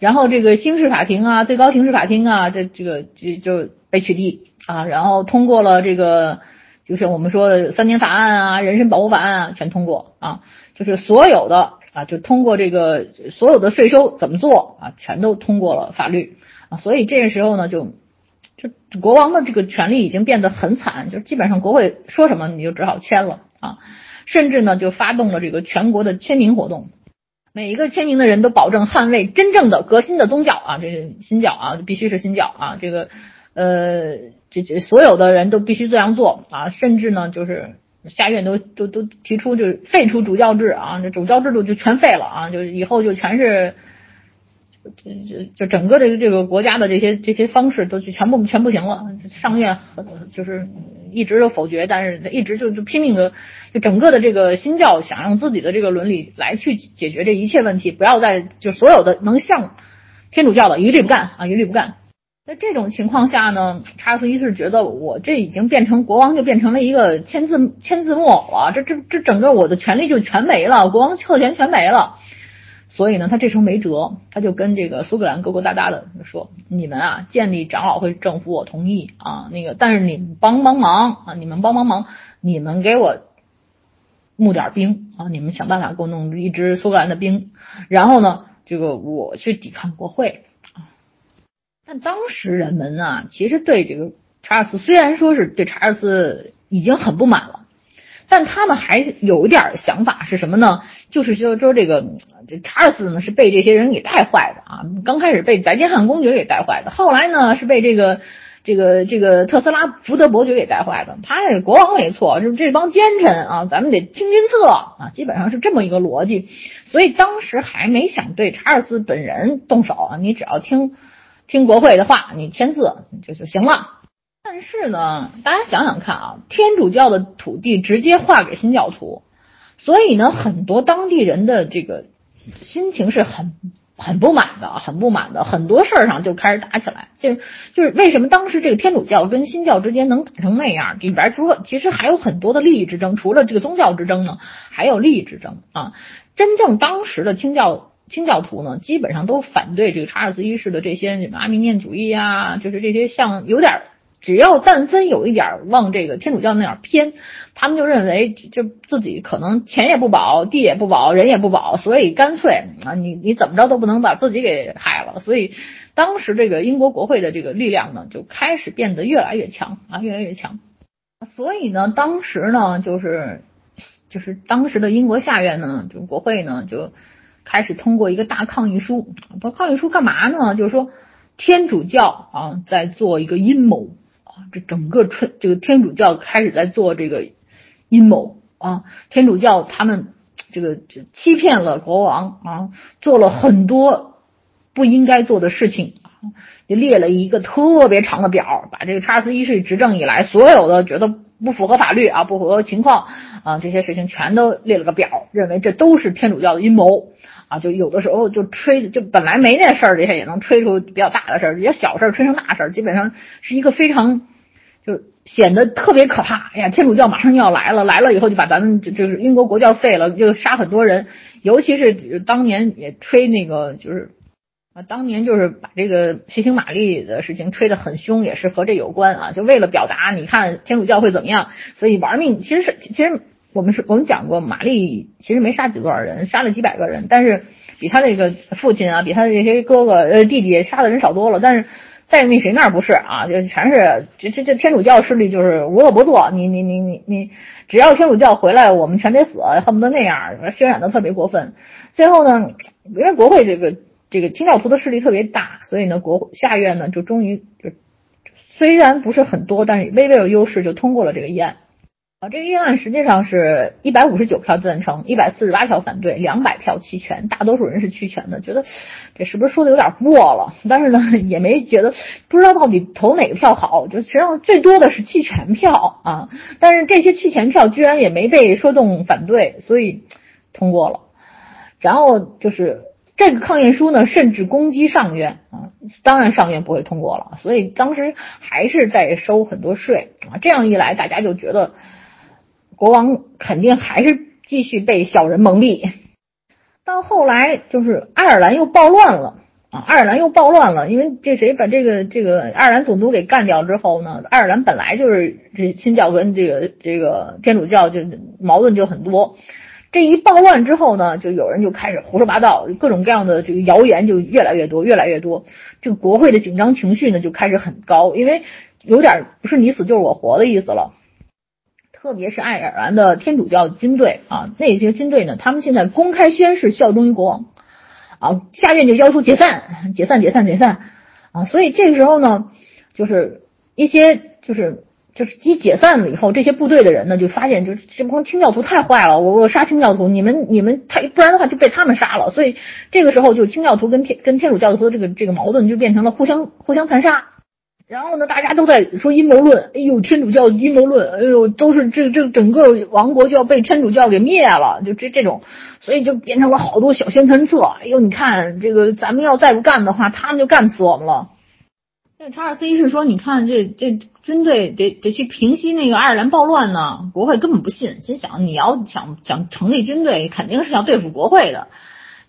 然后这个刑事法庭啊，最高刑事法庭啊，这这个就就被取缔啊。然后通过了这个，就是我们说的三年法案啊，人身保护法案啊，全通过啊。就是所有的啊，就通过这个所有的税收怎么做啊，全都通过了法律啊。所以这个时候呢，就。就国王的这个权力已经变得很惨，就基本上国会说什么你就只好签了啊，甚至呢就发动了这个全国的签名活动，每一个签名的人都保证捍卫真正的革新的宗教啊，这个新教啊必须是新教啊，这个呃这这所有的人都必须这样做啊，甚至呢就是下院都都都提出就是废除主教制啊，这主教制度就全废了啊，就以后就全是。就就就整个的这个国家的这些这些方式都就全部全不行了，上院很就是一直都否决，但是一直就就拼命的就整个的这个新教想用自己的这个伦理来去解决这一切问题，不要再就所有的能像天主教的一律不干啊，一律不干。在这种情况下呢，查尔斯一世觉得我这已经变成国王就变成了一个签字签字木偶了，这这这整个我的权利就全没了，国王特权全没了。所以呢，他这时候没辙，他就跟这个苏格兰勾勾搭搭的说：“你们啊，建立长老会政府我同意啊，那个但是你们帮帮忙啊，你们帮帮忙，你们给我募点兵啊，你们想办法给我弄一支苏格兰的兵，然后呢，这个我去抵抗国会。但当时人们啊，其实对这个查尔斯虽然说是对查尔斯已经很不满了。”但他们还有一点想法是什么呢？就是说说这个这查尔斯呢是被这些人给带坏的啊。刚开始被白金汉公爵给带坏的，后来呢是被这个这个这个特斯拉福德伯爵给带坏的。他是国王没错，是这帮奸臣啊，咱们得清君侧啊，基本上是这么一个逻辑。所以当时还没想对查尔斯本人动手啊，你只要听听国会的话，你签字就就行了。但是呢，大家想想看啊，天主教的土地直接划给新教徒，所以呢，很多当地人的这个心情是很很不满的，很不满的，很多事儿上就开始打起来。就是就是为什么当时这个天主教跟新教之间能打成那样？里边除了其实还有很多的利益之争，除了这个宗教之争呢，还有利益之争啊。真正当时的清教清教徒呢，基本上都反对这个查尔斯一世的这些什么阿明念主义啊，就是这些像有点。只要但分有一点往这个天主教那点偏，他们就认为就自己可能钱也不保，地也不保，人也不保，所以干脆啊，你你怎么着都不能把自己给害了。所以当时这个英国国会的这个力量呢，就开始变得越来越强啊，越来越强。所以呢，当时呢，就是就是当时的英国下院呢，就国会呢，就开始通过一个大抗议书。不抗议书干嘛呢？就是说天主教啊，在做一个阴谋啊。这整个春这个天主教开始在做这个阴谋啊，天主教他们这个欺骗了国王啊，做了很多不应该做的事情，就列了一个特别长的表，把这个查尔斯一世执政以来所有的觉得不符合法律啊、不符合情况啊这些事情全都列了个表，认为这都是天主教的阴谋啊，就有的时候就吹，就本来没那事儿，这些也能吹出比较大的事儿，也小事儿吹成大事儿，基本上是一个非常。就显得特别可怕。哎呀，天主教马上就要来了，来了以后就把咱们就就是英国国教废了，就杀很多人。尤其是当年也吹那个，就是啊，当年就是把这个血腥玛丽的事情吹得很凶，也是和这有关啊。就为了表达，你看天主教会怎么样，所以玩命。其实是，其实我们是我们讲过，玛丽其实没杀几多少人，杀了几百个人，但是比他那个父亲啊，比他的这些哥哥呃弟弟杀的人少多了，但是。在那谁那儿不是啊？就全是这这这天主教势力就是无恶不作。你你你你你，只要天主教回来，我们全得死，恨不得那样，渲染的特别过分。最后呢，因为国会这个这个清教徒的势力特别大，所以呢，国下院呢就终于就虽然不是很多，但是微微有优势，就通过了这个议案。这个议案实际上是一百五十九票赞成，一百四十八票反对，两百票弃权，大多数人是弃权的，觉得这是不是说的有点过了？但是呢，也没觉得不知道到底投哪个票好，就实际上最多的是弃权票啊。但是这些弃权票居然也没被说动反对，所以通过了。然后就是这个抗议书呢，甚至攻击上院啊，当然上院不会通过了，所以当时还是在收很多税啊。这样一来，大家就觉得。国王肯定还是继续被小人蒙蔽，到后来就是爱尔兰又暴乱了啊！爱尔兰又暴乱了，因为这谁把这个这个爱尔兰总督给干掉之后呢？爱尔兰本来就是这新教跟这个这个天主教就矛盾就很多，这一暴乱之后呢，就有人就开始胡说八道，各种各样的这个谣言就越来越多，越来越多，这个国会的紧张情绪呢就开始很高，因为有点不是你死就是我活的意思了。特别是爱尔兰的天主教军队啊，那些军队呢，他们现在公开宣誓效忠于国王，啊，下院就要求解散，解散，解散，解散，啊，所以这个时候呢，就是一些就是就是一解散了以后，这些部队的人呢，就发现就是这帮清教徒太坏了，我我杀清教徒，你们你们太不然的话就被他们杀了，所以这个时候就清教徒跟天跟天主教徒的这个这个矛盾就变成了互相互相残杀。然后呢，大家都在说阴谋论。哎呦，天主教阴谋论，哎呦，都是这这整个王国就要被天主教给灭了，就这这种，所以就变成了好多小宣传册。哎呦，你看这个，咱们要再不干的话，他们就干死我们了。这查尔斯一世说，你看这这军队得得去平息那个爱尔兰暴乱呢，国会根本不信，心想你要想想成立军队，肯定是要对付国会的。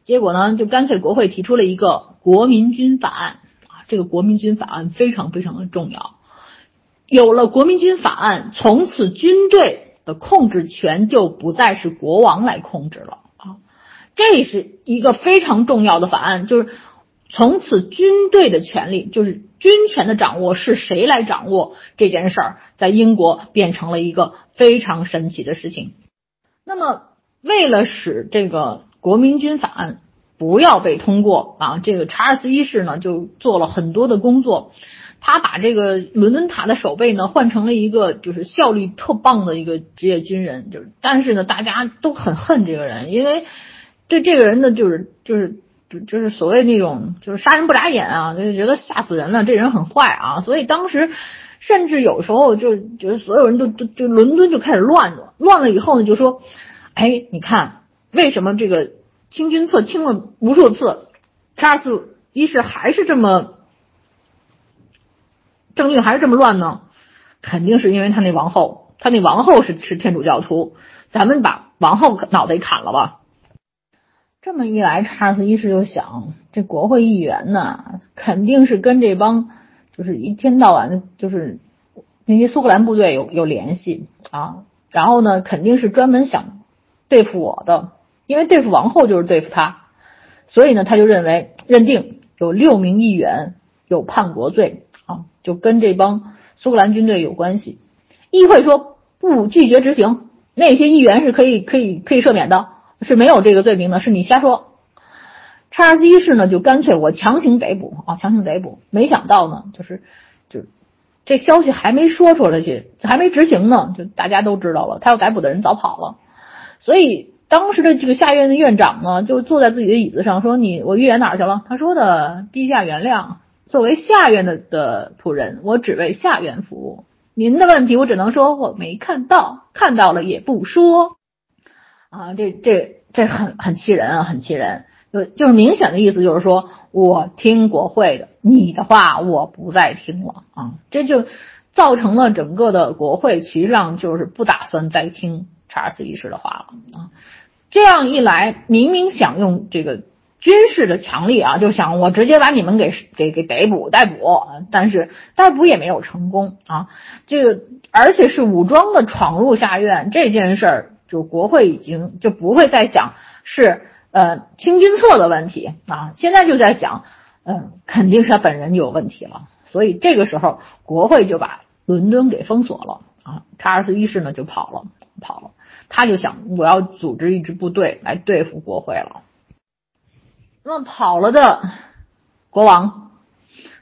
结果呢，就干脆国会提出了一个国民军法案。这个国民军法案非常非常的重要，有了国民军法案，从此军队的控制权就不再是国王来控制了啊，这是一个非常重要的法案，就是从此军队的权利，就是军权的掌握是谁来掌握这件事儿，在英国变成了一个非常神奇的事情。那么，为了使这个国民军法案，不要被通过啊！这个查尔斯一世呢，就做了很多的工作，他把这个伦敦塔的守备呢换成了一个就是效率特棒的一个职业军人，就是但是呢，大家都很恨这个人，因为对这个人呢，就是就是就就是所谓那种就是杀人不眨眼啊，就觉得吓死人了，这人很坏啊，所以当时甚至有时候就就是所有人都都就伦敦就开始乱了，乱了以后呢，就说，哎，你看为什么这个？清君侧清了无数次，查尔斯一世还是这么政令还是这么乱呢？肯定是因为他那王后，他那王后是是天主教徒，咱们把王后脑袋砍了吧。这么一来，查尔斯一世就想，这国会议员呢，肯定是跟这帮就是一天到晚的，就是那些苏格兰部队有有联系啊，然后呢，肯定是专门想对付我的。因为对付王后就是对付他，所以呢，他就认为认定有六名议员有叛国罪啊，就跟这帮苏格兰军队有关系。议会说不拒绝执行，那些议员是可以可以可以赦免的，是没有这个罪名的，是你瞎说。查尔斯一世呢，就干脆我强行逮捕啊，强行逮捕。没想到呢，就是就这消息还没说出来去，还没执行呢，就大家都知道了，他要逮捕的人早跑了。所以当时的这个下院的院长呢，就坐在自己的椅子上说：“你我预言哪儿去了？”他说的：“陛下原谅，作为下院的的仆人，我只为下院服务。您的问题，我只能说我没看到，看到了也不说。”啊，这这这很很气人啊，很气人。就就是明显的意思就是说我听国会的，你的话我不再听了啊，这就造成了整个的国会其实上就是不打算再听查尔斯一世的话了啊。这样一来，明明想用这个军事的强力啊，就想我直接把你们给给给逮捕逮捕，但是逮捕也没有成功啊。这个而且是武装的闯入下院这件事儿，就国会已经就不会再想是。呃，清君侧的问题啊，现在就在想，嗯，肯定是他本人有问题了，所以这个时候国会就把伦敦给封锁了啊。查尔斯一世呢就跑了，跑了，他就想我要组织一支部队来对付国会了。那么跑了的国王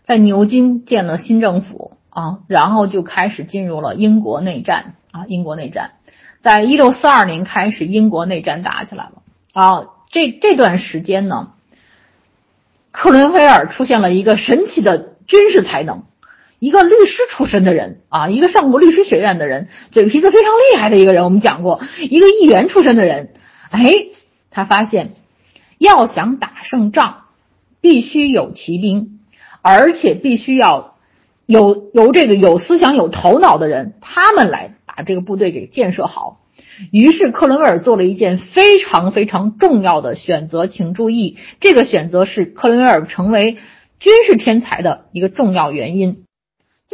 在牛津建了新政府啊，然后就开始进入了英国内战啊，英国内战，在一六四二年开始，英国内战打起来了啊。这这段时间呢，克伦菲尔出现了一个神奇的军事才能，一个律师出身的人啊，一个上过律师学院的人，嘴皮子非常厉害的一个人。我们讲过，一个议员出身的人，哎，他发现要想打胜仗，必须有骑兵，而且必须要有由这个有思想、有头脑的人，他们来把这个部队给建设好。于是克伦威尔做了一件非常非常重要的选择，请注意，这个选择是克伦威尔成为军事天才的一个重要原因。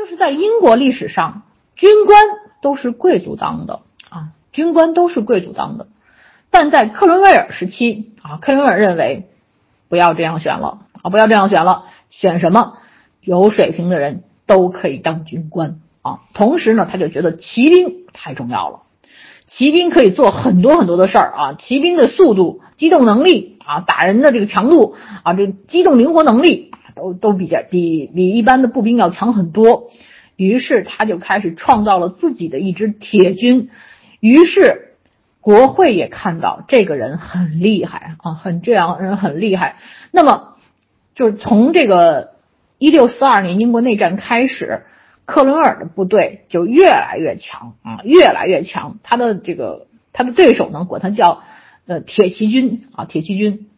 就是在英国历史上，军官都是贵族当的啊，军官都是贵族当的。但在克伦威尔时期啊，克伦威尔认为不要这样选了啊，不要这样选了，选什么有水平的人都可以当军官啊。同时呢，他就觉得骑兵太重要了。骑兵可以做很多很多的事儿啊！骑兵的速度、机动能力啊，打人的这个强度啊，这机动灵活能力都都比较比比一般的步兵要强很多。于是他就开始创造了自己的一支铁军。于是国会也看到这个人很厉害啊，很这样人很厉害。那么就是从这个一六四二年英国内战开始。克伦尔的部队就越来越强啊，越来越强。他的这个他的对手呢，管他叫呃铁骑军啊，铁骑军。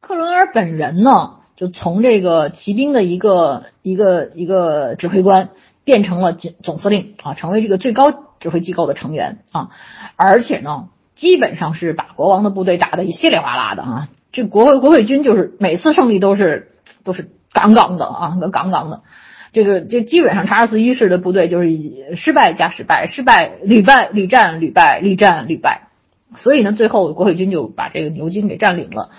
克伦尔本人呢，就从这个骑兵的一个一个一个指挥官，变成了总总司令啊，成为这个最高指挥机构的成员啊。而且呢，基本上是把国王的部队打得稀里哗啦的啊。这国会国会军就是每次胜利都是都是杠杠的啊，都杠杠的。这个就基本上查尔斯一世的部队就是以失败加失败，失败屡败屡战屡败屡战屡败，所以呢，最后国会军就把这个牛津给占领了。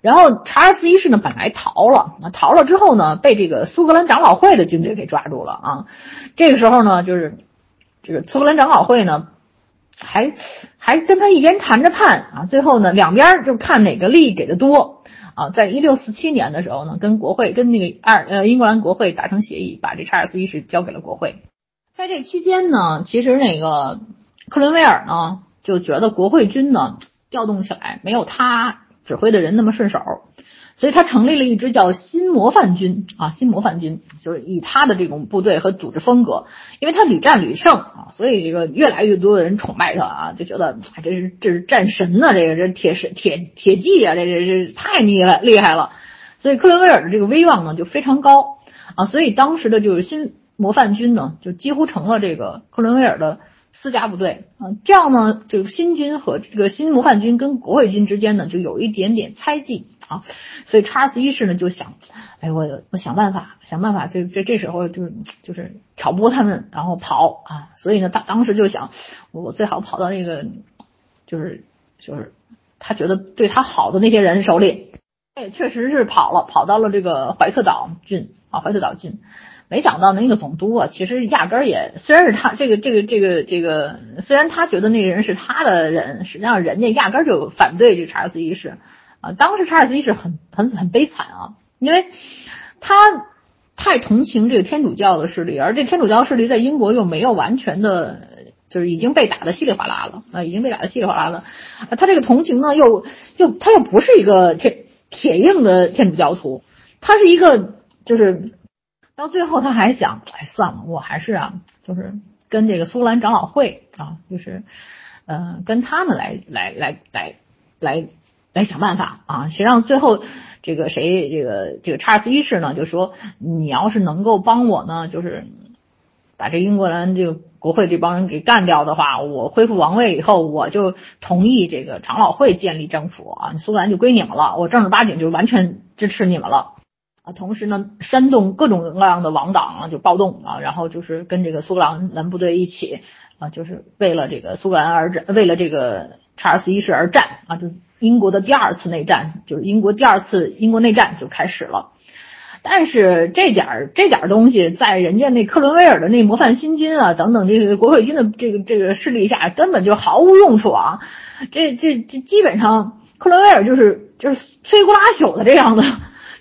然后查尔斯一世呢本来逃了，逃了之后呢，被这个苏格兰长老会的军队给抓住了啊。这个时候呢，就是这个苏格兰长老会呢，还还跟他一边谈着判啊，最后呢，两边就看哪个利益给的多。啊，在一六四七年的时候呢，跟国会跟那个二呃英格兰国会达成协议，把这查尔斯一世交给了国会。在这期间呢，其实那个克伦威尔呢就觉得国会军呢调动起来没有他指挥的人那么顺手。所以他成立了一支叫新模范军啊，新模范军就是以他的这种部队和组织风格，因为他屡战屡胜啊，所以这个越来越多的人崇拜他啊，就觉得这是这是战神呐，这个这铁神铁铁骑啊，这这这太厉害厉害了，所以克伦威尔的这个威望呢就非常高啊，所以当时的就是新模范军呢就几乎成了这个克伦威尔的。私家部队啊，这样呢，这个新军和这个新模范军跟国会军之间呢，就有一点点猜忌啊，所以查尔斯一世呢就想，哎，我我想办法，想办法，就这这时候就是就是挑拨他们，然后跑啊，所以呢，他当时就想，我最好跑到那个，就是就是他觉得对他好的那些人手里，哎，确实是跑了，跑到了这个怀特岛郡啊，怀特岛郡。没想到那个总督啊，其实压根儿也虽然是他这个这个这个这个，虽然他觉得那个人是他的人，实际上人家压根儿就反对这查尔斯一世啊。当时查尔斯一世很很很悲惨啊，因为他太同情这个天主教的势力，而这天主教势力在英国又没有完全的，就是已经被打得稀里哗啦了啊，已经被打得稀里哗啦了。他这个同情呢，又又他又不是一个铁铁硬的天主教徒，他是一个就是到最后他还想，哎，算了，我还是啊，就是跟这个苏格兰长老会啊，就是呃，跟他们来来来来来来想办法啊，谁让最后。这个谁，这个这个查尔斯一世呢，就说你要是能够帮我呢，就是把这英格兰这个国会这帮人给干掉的话，我恢复王位以后，我就同意这个长老会建立政府啊，苏格兰就归你们了，我正儿八经就完全支持你们了同时呢，煽动各种各样的王党啊，就暴动啊，然后就是跟这个苏格兰兰部队一起啊，就是为了这个苏格兰而战，为了这个查尔斯一世而战啊，就。英国的第二次内战，就是英国第二次英国内战就开始了。但是这点儿这点儿东西，在人家那克伦威尔的那模范新军啊等等这个国会军的这个这个势力下，根本就毫无用处啊！这这这基本上，克伦威尔就是就是摧枯拉朽的这样的，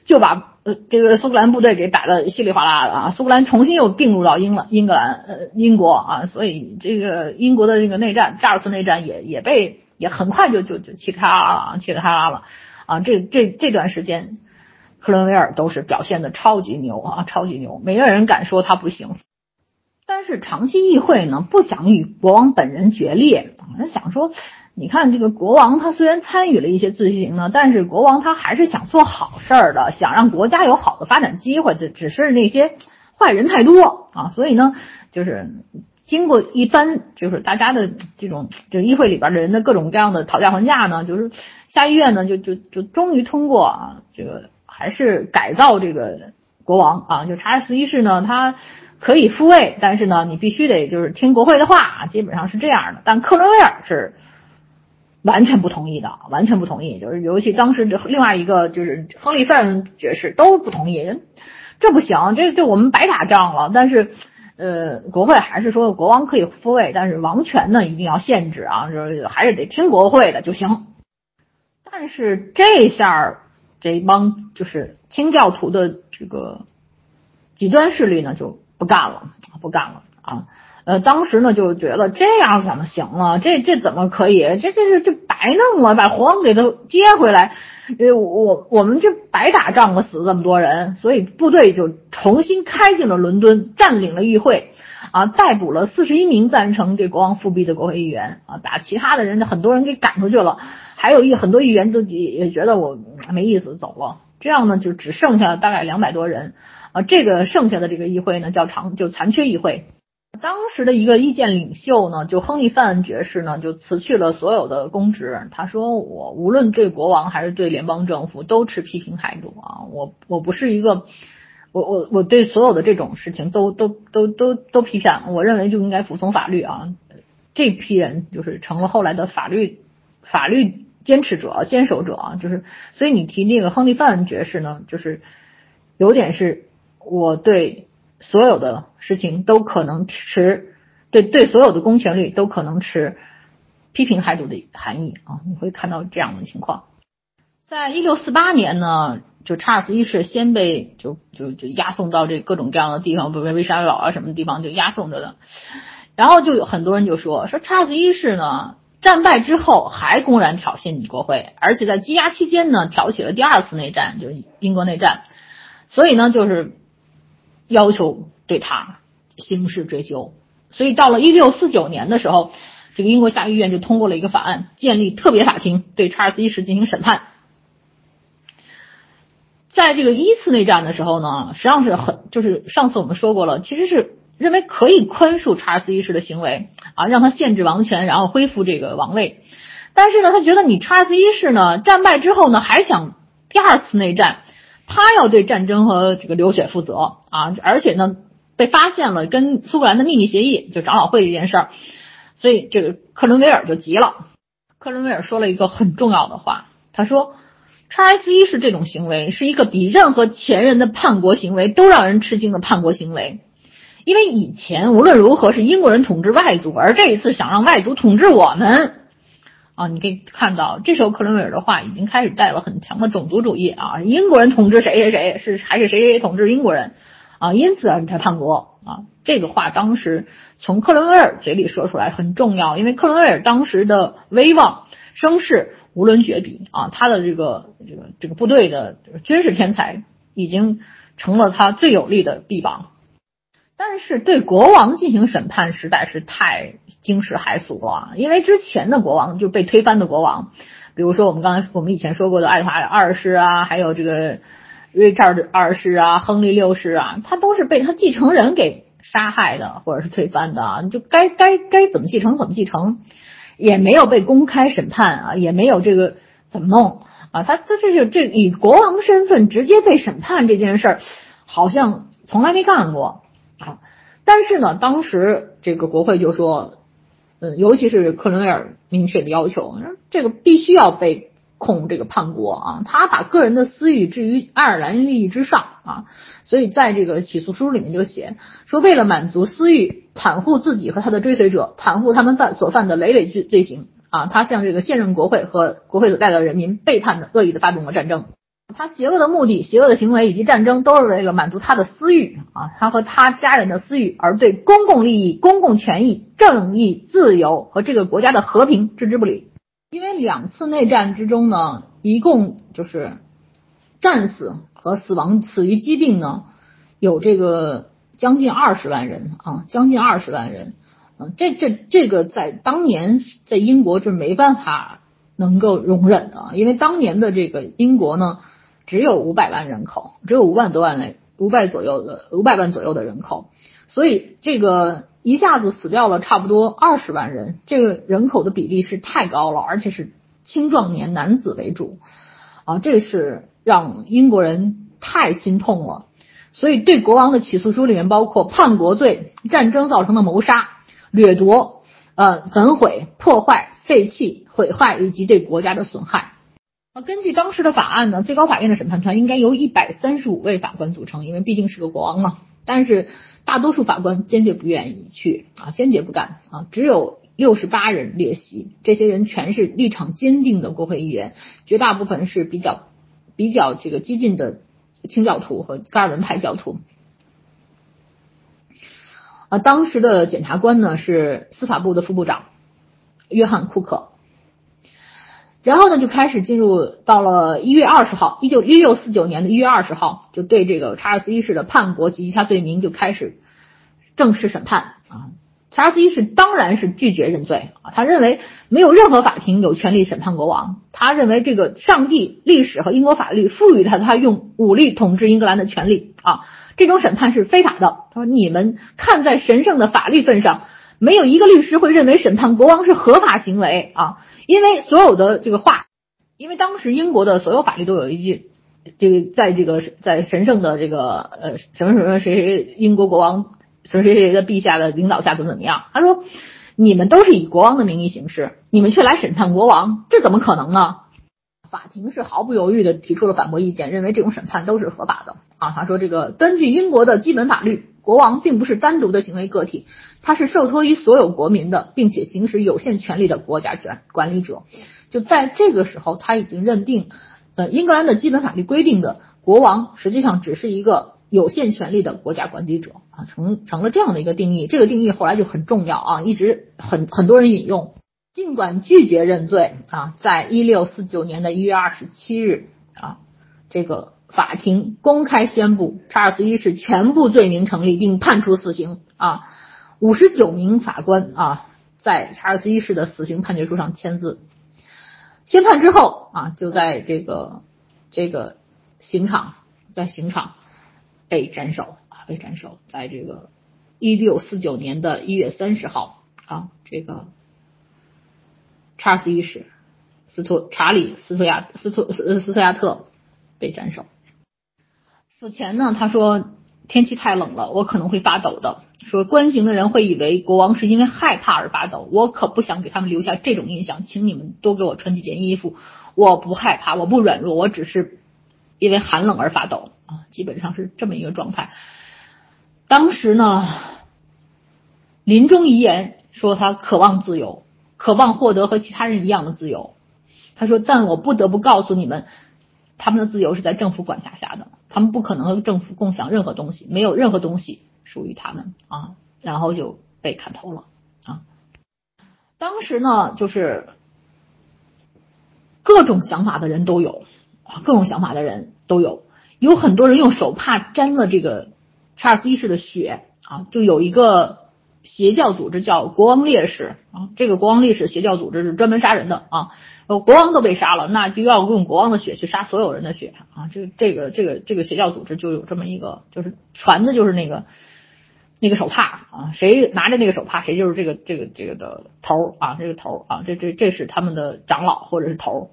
就把这个苏格兰部队给打得稀里哗啦的啊！苏格兰重新又并入到英了英格兰呃英国啊，所以这个英国的这个内战，第二次内战也也被。也很快就就就嘁哩喀啦了，嘁哩喀啦了啊！这这这段时间，克伦威尔都是表现的超级牛啊，超级牛，没有人敢说他不行。但是长期议会呢，不想与国王本人决裂，想说，你看这个国王他虽然参与了一些自行呢，但是国王他还是想做好事儿的，想让国家有好的发展机会，这只是那些坏人太多啊，所以呢，就是。经过一番就是大家的这种，就议会里边的人的各种各样的讨价还价呢，就是下议院呢就就就终于通过啊，这个还是改造这个国王啊，就查尔斯一世呢，他可以复位，但是呢，你必须得就是听国会的话，基本上是这样的。但克伦威尔是完全不同意的，完全不同意，就是尤其当时另外一个就是亨利范爵士都不同意，这不行，这这我们白打仗了，但是。呃，国会还是说国王可以复位，但是王权呢一定要限制啊，就是还是得听国会的就行。但是这下这帮就是清教徒的这个极端势力呢就不干了，不干了啊。呃，当时呢就觉得这样怎么行了？这这怎么可以？这这这这白弄了，把国王给他接回来。呃，我我们就白打仗了，死这么多人，所以部队就重新开进了伦敦，占领了议会，啊，逮捕了四十一名赞成这国王复辟的国会议员，啊，把其他的人很多人给赶出去了，还有一很多议员都也也觉得我没意思走了，这样呢就只剩下大概两百多人，啊，这个剩下的这个议会呢叫长就残缺议会。当时的一个意见领袖呢，就亨利范爵士呢，就辞去了所有的公职。他说：“我无论对国王还是对联邦政府都持批评态度啊！我我不是一个，我我我对所有的这种事情都都都都都批判。我认为就应该服从法律啊！这批人就是成了后来的法律法律坚持者、坚守者啊！就是所以你提那个亨利范爵士呢，就是有点是我对。”所有的事情都可能持对对所有的公权力都可能持批评态度的含义啊，你会看到这样的情况。在一六四八年呢，就查尔斯一世先被就就就押送到这各种各样的地方，比如威沙堡啊什么地方就押送着的。然后就有很多人就说说查尔斯一世呢战败之后还公然挑衅国会，而且在羁押期间呢挑起了第二次内战，就英国内战。所以呢就是。要求对他刑事追究，所以到了一六四九年的时候，这个英国下议院就通过了一个法案，建立特别法庭对查尔斯一世进行审判。在这个一次内战的时候呢，实际上是很就是上次我们说过了，其实是认为可以宽恕查尔斯一世的行为啊，让他限制王权，然后恢复这个王位。但是呢，他觉得你查尔斯一世呢战败之后呢，还想第二次内战。他要对战争和这个流血负责啊，而且呢，被发现了跟苏格兰的秘密协议，就长老会这件事儿，所以这个克伦威尔就急了。克伦威尔说了一个很重要的话，他说：“查尔斯一世这种行为是一个比任何前人的叛国行为都让人吃惊的叛国行为，因为以前无论如何是英国人统治外族，而这一次想让外族统治我们。”啊，你可以看到，这时候克伦威尔的话已经开始带了很强的种族主义啊，英国人统治谁谁谁是还是谁谁谁统治英国人，啊，因此而才叛国啊。这个话当时从克伦威尔嘴里说出来很重要，因为克伦威尔当时的威望声势无伦绝比啊，他的这个这个这个部队的军事天才已经成了他最有力的臂膀。但是对国王进行审判实在是太惊世骇俗了，因为之前的国王就被推翻的国王，比如说我们刚才我们以前说过的爱德华二世啊，还有这个瑞查尔二世啊、亨利六世啊，他都是被他继承人给杀害的，或者是推翻的啊，就该该该怎么继承怎么继承，也没有被公开审判啊，也没有这个怎么弄啊，他这这是这以国王身份直接被审判这件事儿，好像从来没干过。啊，但是呢，当时这个国会就说，嗯，尤其是克伦威尔明确的要求，这个必须要被控这个叛国啊，他把个人的私欲置于爱尔兰利益之上啊，所以在这个起诉书里面就写说，为了满足私欲，袒护自己和他的追随者，袒护他们犯所犯的累累罪罪行啊，他向这个现任国会和国会所代表人民背叛的恶意的发动了战争。他邪恶的目的、邪恶的行为以及战争，都是为了满足他的私欲啊，他和他家人的私欲，而对公共利益、公共权益、正义、自由和这个国家的和平置之不理。因为两次内战之中呢，一共就是战死和死亡死于疾病呢，有这个将近二十万人啊，将近二十万人。嗯，这这这个在当年在英国是没办法能够容忍的，因为当年的这个英国呢。只有五百万人口，只有五万多万人，五百左右的五百万左右的人口，所以这个一下子死掉了差不多二十万人，这个人口的比例是太高了，而且是青壮年男子为主，啊，这是让英国人太心痛了，所以对国王的起诉书里面包括叛国罪、战争造成的谋杀、掠夺、呃焚毁、破坏、废弃、毁坏以及对国家的损害。根据当时的法案呢，最高法院的审判团应该由一百三十五位法官组成，因为毕竟是个国王嘛。但是大多数法官坚决不愿意去啊，坚决不干啊。只有六十八人列席，这些人全是立场坚定的国会议员，绝大部分是比较比较这个激进的清教徒和加尔文派教徒。啊，当时的检察官呢是司法部的副部长约翰库克。然后呢，就开始进入到了一月二十号，一九一六四九年的一月二十号，就对这个查尔斯一世的叛国及其他罪名就开始正式审判啊。查尔斯一世当然是拒绝认罪啊，他认为没有任何法庭有权利审判国王，他认为这个上帝、历史和英国法律赋予他他用武力统治英格兰的权利啊，这种审判是非法的。他说：“你们看在神圣的法律份上。”没有一个律师会认为审判国王是合法行为啊，因为所有的这个话，因为当时英国的所有法律都有一句，这个在这个在神圣的这个呃什么什么谁谁英国国王谁谁谁的陛下的领导下怎么怎么样，他说你们都是以国王的名义行事，你们却来审判国王，这怎么可能呢？法庭是毫不犹豫的提出了反驳意见，认为这种审判都是合法的啊。他说这个根据英国的基本法律。国王并不是单独的行为个体，他是受托于所有国民的，并且行使有限权力的国家管管理者。就在这个时候，他已经认定，呃，英格兰的基本法律规定的国王实际上只是一个有限权力的国家管理者啊，成成了这样的一个定义。这个定义后来就很重要啊，一直很很多人引用。尽管拒绝认罪啊，在一六四九年的一月二十七日啊，这个。法庭公开宣布查尔斯一世全部罪名成立，并判处死刑啊！五十九名法官啊，在查尔斯一世的死刑判决书上签字。宣判之后啊，就在这个这个刑场，在刑场被斩首啊，被斩首。在这个一六四九年的一月三十号啊，这个查尔斯一世斯托查理斯托亚斯托斯斯托亚特被斩首。死前呢，他说天气太冷了，我可能会发抖的。说观行的人会以为国王是因为害怕而发抖，我可不想给他们留下这种印象，请你们多给我穿几件衣服。我不害怕，我不软弱，我只是因为寒冷而发抖啊，基本上是这么一个状态。当时呢，临终遗言说他渴望自由，渴望获得和其他人一样的自由。他说，但我不得不告诉你们，他们的自由是在政府管辖下的。他们不可能和政府共享任何东西，没有任何东西属于他们啊，然后就被砍头了啊。当时呢，就是各种想法的人都有，各种想法的人都有，有很多人用手帕沾了这个查尔斯一世的血啊，就有一个。邪教组织叫国王烈士啊，这个国王烈士邪教组织是专门杀人的啊，呃，国王都被杀了，那就要用国王的血去杀所有人的血啊，这个这个这个这个邪教组织就有这么一个，就是传的就是那个那个手帕啊，谁拿着那个手帕，谁就是这个这个这个的头啊，这个头啊，这这这是他们的长老或者是头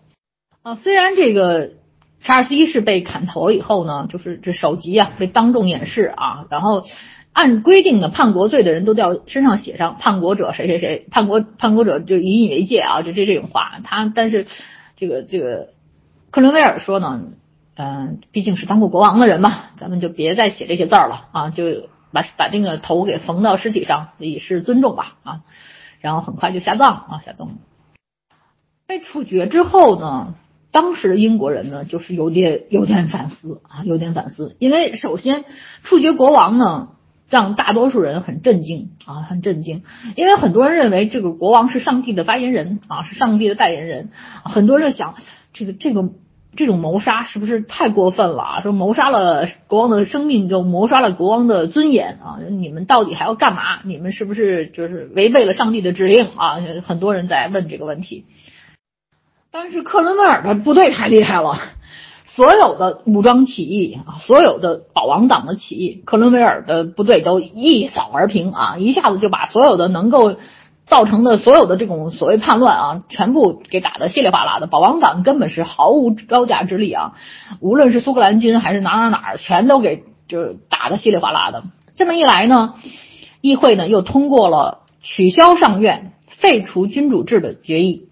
啊。虽然这个查尔斯一世被砍头以后呢，就是这首级啊被当众演示啊，然后。按规定的叛国罪的人都要身上写上叛国者谁谁谁，叛国叛国者就引以为戒啊，就这这种话。他但是这个这个克伦威尔说呢，嗯，毕竟是当过国王的人嘛，咱们就别再写这些字儿了啊，就把把这个头给缝到尸体上以示尊重吧啊，然后很快就下葬啊下葬。被处决之后呢，当时的英国人呢就是有点有点反思啊，有点反思，因为首先处决国王呢。让大多数人很震惊啊，很震惊，因为很多人认为这个国王是上帝的发言人啊，是上帝的代言人。很多人想，这个这个这种谋杀是不是太过分了啊？说谋杀了国王的生命，就谋杀了国王的尊严啊？你们到底还要干嘛？你们是不是就是违背了上帝的指令啊？很多人在问这个问题。但是克伦威尔的部队太厉害了。所有的武装起义啊，所有的保王党的起义，克伦威尔的部队都一扫而平啊，一下子就把所有的能够造成的所有的这种所谓叛乱啊，全部给打得稀里哗啦的。保王党根本是毫无招架之力啊，无论是苏格兰军还是哪哪哪儿，全都给就是打得稀里哗啦的。这么一来呢，议会呢又通过了取消上院、废除君主制的决议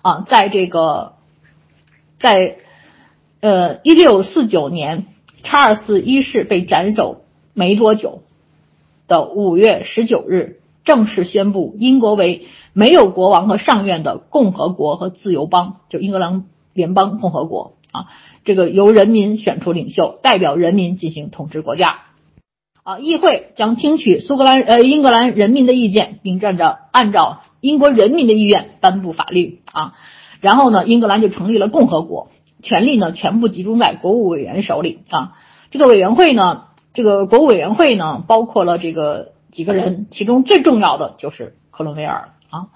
啊，在这个在。呃，一六四九年，查尔斯一世被斩首没多久的五月十九日，正式宣布英国为没有国王和上院的共和国和自由邦，就英格兰联邦共和国啊。这个由人民选出领袖，代表人民进行统治国家。啊，议会将听取苏格兰呃英格兰人民的意见，并站着按照英国人民的意愿颁布法律啊。然后呢，英格兰就成立了共和国。权力呢，全部集中在国务委员手里啊。这个委员会呢，这个国务委员会呢，包括了这个几个人，其中最重要的就是克伦威尔啊。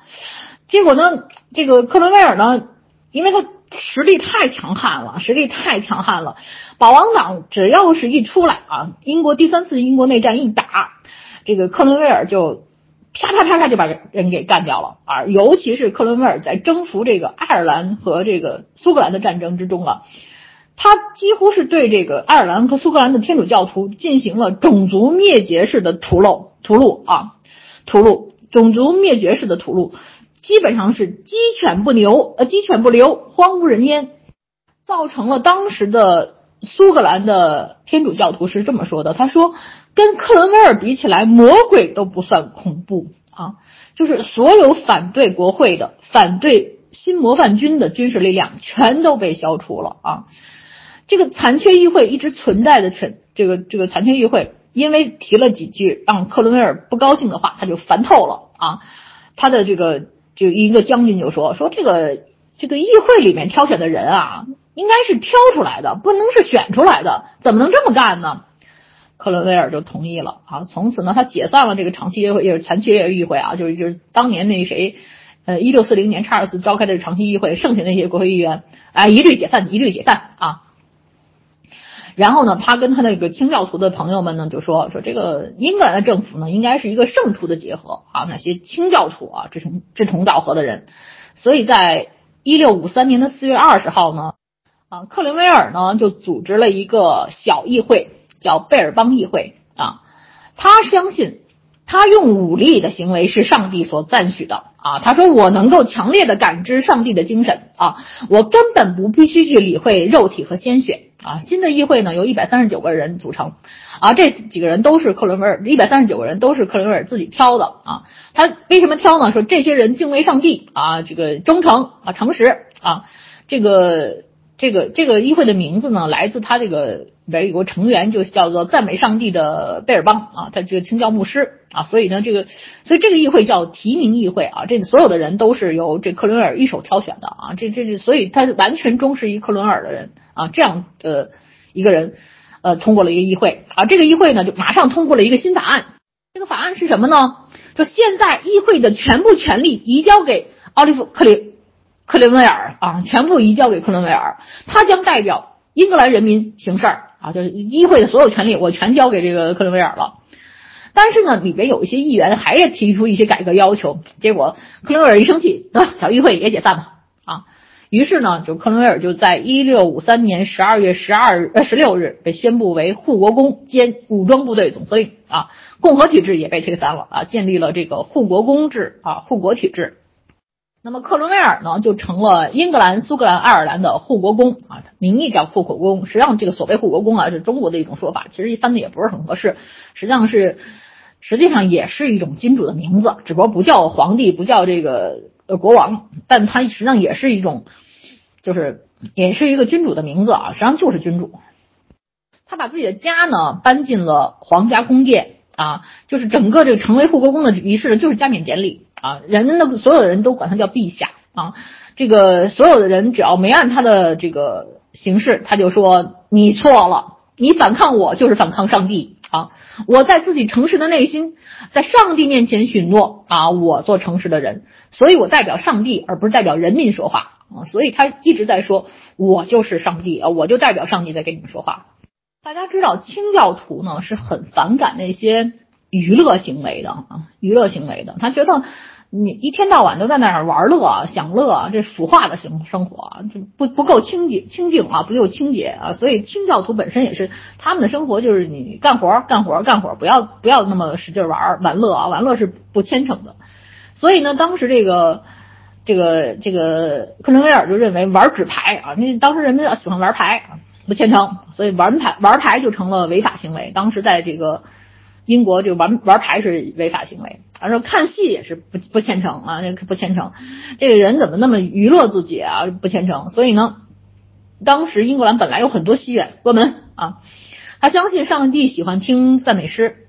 结果呢，这个克伦威尔呢，因为他实力太强悍了，实力太强悍了。保王党只要是一出来啊，英国第三次英国内战一打，这个克伦威尔就。啪啪啪啪就把人给干掉了啊！尤其是克伦威尔在征服这个爱尔兰和这个苏格兰的战争之中啊，他几乎是对这个爱尔兰和苏格兰的天主教徒进行了种族灭绝式的屠戮、屠戮啊、屠戮，种族灭绝式的屠戮，基本上是鸡犬不留，呃，鸡犬不留，荒无人烟，造成了当时的苏格兰的天主教徒是这么说的，他说。跟克伦威尔比起来，魔鬼都不算恐怖啊！就是所有反对国会的、反对新模范军的军事力量全都被消除了啊！这个残缺议会一直存在的全这个这个残缺议会，因为提了几句让克伦威尔不高兴的话，他就烦透了啊！他的这个就一个将军就说说这个这个议会里面挑选的人啊，应该是挑出来的，不能是选出来的，怎么能这么干呢？克伦威尔就同意了啊，从此呢，他解散了这个长期议会，也是残缺议会啊，就是就是当年那谁，呃，一六四零年查尔斯召开的长期议会，剩下那些国会议员，哎，一律解散，一律解散啊。然后呢，他跟他那个清教徒的朋友们呢，就说说这个英格兰的政府呢，应该是一个圣徒的结合啊，那些清教徒啊，志同志同道合的人。所以在一六五三年的四月二十号呢，啊，克伦威尔呢就组织了一个小议会。叫贝尔邦议会啊，他相信他用武力的行为是上帝所赞许的啊。他说：“我能够强烈的感知上帝的精神啊，我根本不必须去理会肉体和鲜血啊。”新的议会呢，由一百三十九个人组成啊，这几个人都是克伦威尔，一百三十九个人都是克伦威尔自己挑的啊。他为什么挑呢？说这些人敬畏上帝啊，这个忠诚啊，诚实啊，这个这个这个议会的名字呢，来自他这个。里边有个成员就叫做赞美上帝的贝尔邦啊，他这个清教牧师啊，所以呢，这个所以这个议会叫提名议会啊，这所有的人都是由这克伦尔一手挑选的啊，这这这，所以他完全忠实于克伦尔的人啊，这样的一个人呃通过了一个议会啊，这个议会呢就马上通过了一个新法案，这个法案是什么呢？就现在议会的全部权力移交给奥利弗克林克林威尔啊，全部移交给克伦威尔，他将代表。英格兰人民行事儿啊，就是议会的所有权利我全交给这个克伦威尔了。但是呢，里边有一些议员还是提出一些改革要求，结果克伦威尔一生气，得小议会也解散吧啊。于是呢，就克伦威尔就在一六五三年十二月十二日呃十六日被宣布为护国公兼武装部队总司令啊，共和体制也被推翻了啊，建立了这个护国公制啊，护国体制。那么克伦威尔呢，就成了英格兰、苏格兰、爱尔兰的护国公啊，名义叫护国公，实际上这个所谓护国公啊，是中国的一种说法，其实翻的也不是很合适，实际上是，实际上也是一种君主的名字，只不过不叫皇帝，不叫这个呃国王，但他实际上也是一种，就是也是一个君主的名字啊，实际上就是君主。他把自己的家呢搬进了皇家宫殿啊，就是整个这个成为护国公的仪式就是加冕典礼。啊，人们的所有的人都管他叫陛下啊，这个所有的人只要没按他的这个形式，他就说你错了，你反抗我就是反抗上帝啊！我在自己诚实的内心，在上帝面前许诺啊，我做诚实的人，所以我代表上帝而不是代表人民说话啊，所以他一直在说，我就是上帝啊，我就代表上帝在跟你们说话。大家知道清教徒呢是很反感那些娱乐行为的啊，娱乐行为的，他觉得。你一天到晚都在那儿玩乐、享乐，这腐化的生生活，这不不够清洁、清净啊，不够清洁啊。所以清教徒本身也是他们的生活，就是你干活、干活、干活，不要不要那么使劲玩玩乐啊，玩乐是不虔诚的。所以呢，当时这个这个这个克伦威尔就认为玩纸牌啊，那当时人们要喜欢玩牌啊，不虔诚，所以玩牌玩牌就成了违法行为。当时在这个。英国这个玩玩牌是违法行为，而说看戏也是不不虔诚啊，这不虔诚。这个人怎么那么娱乐自己啊？不虔诚。所以呢，当时英格兰本来有很多戏院关门啊，他相信上帝喜欢听赞美诗，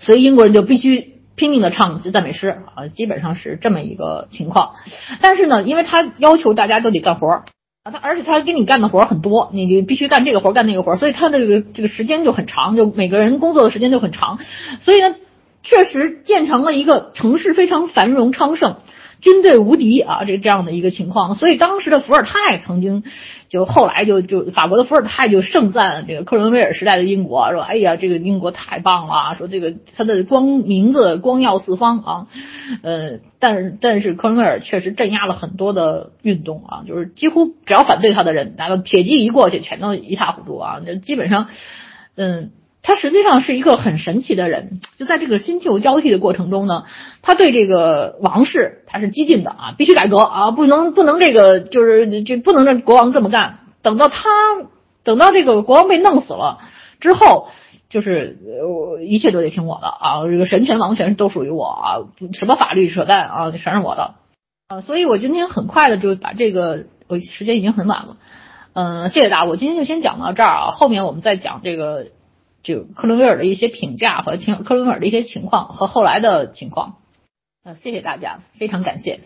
所以英国人就必须拼命的唱赞美诗啊，基本上是这么一个情况。但是呢，因为他要求大家都得干活。啊，他而且他给你干的活很多，你就必须干这个活干那个活，所以他的这个这个时间就很长，就每个人工作的时间就很长，所以呢，确实建成了一个城市非常繁荣昌盛。军队无敌啊，这这样的一个情况，所以当时的伏尔泰曾经就后来就就法国的伏尔泰就盛赞这个克伦威尔时代的英国，说哎呀，这个英国太棒了，说这个他的光名字光耀四方啊，呃，但是但是克伦威尔确实镇压了很多的运动啊，就是几乎只要反对他的人，拿到铁骑一过去，全都一塌糊涂啊，就基本上，嗯。他实际上是一个很神奇的人，就在这个新旧交替的过程中呢，他对这个王室他是激进的啊，必须改革啊，不能不能这个就是这不能让国王这么干。等到他等到这个国王被弄死了之后，就是呃一切都得听我的啊，这个神权王权都属于我啊，什么法律扯淡啊，全是我的啊。所以我今天很快的就把这个，我时间已经很晚了，嗯，谢谢大家，我今天就先讲到这儿啊，后面我们再讲这个。就克伦威尔的一些评价和听克伦威尔的一些情况和后来的情况，呃，谢谢大家，非常感谢。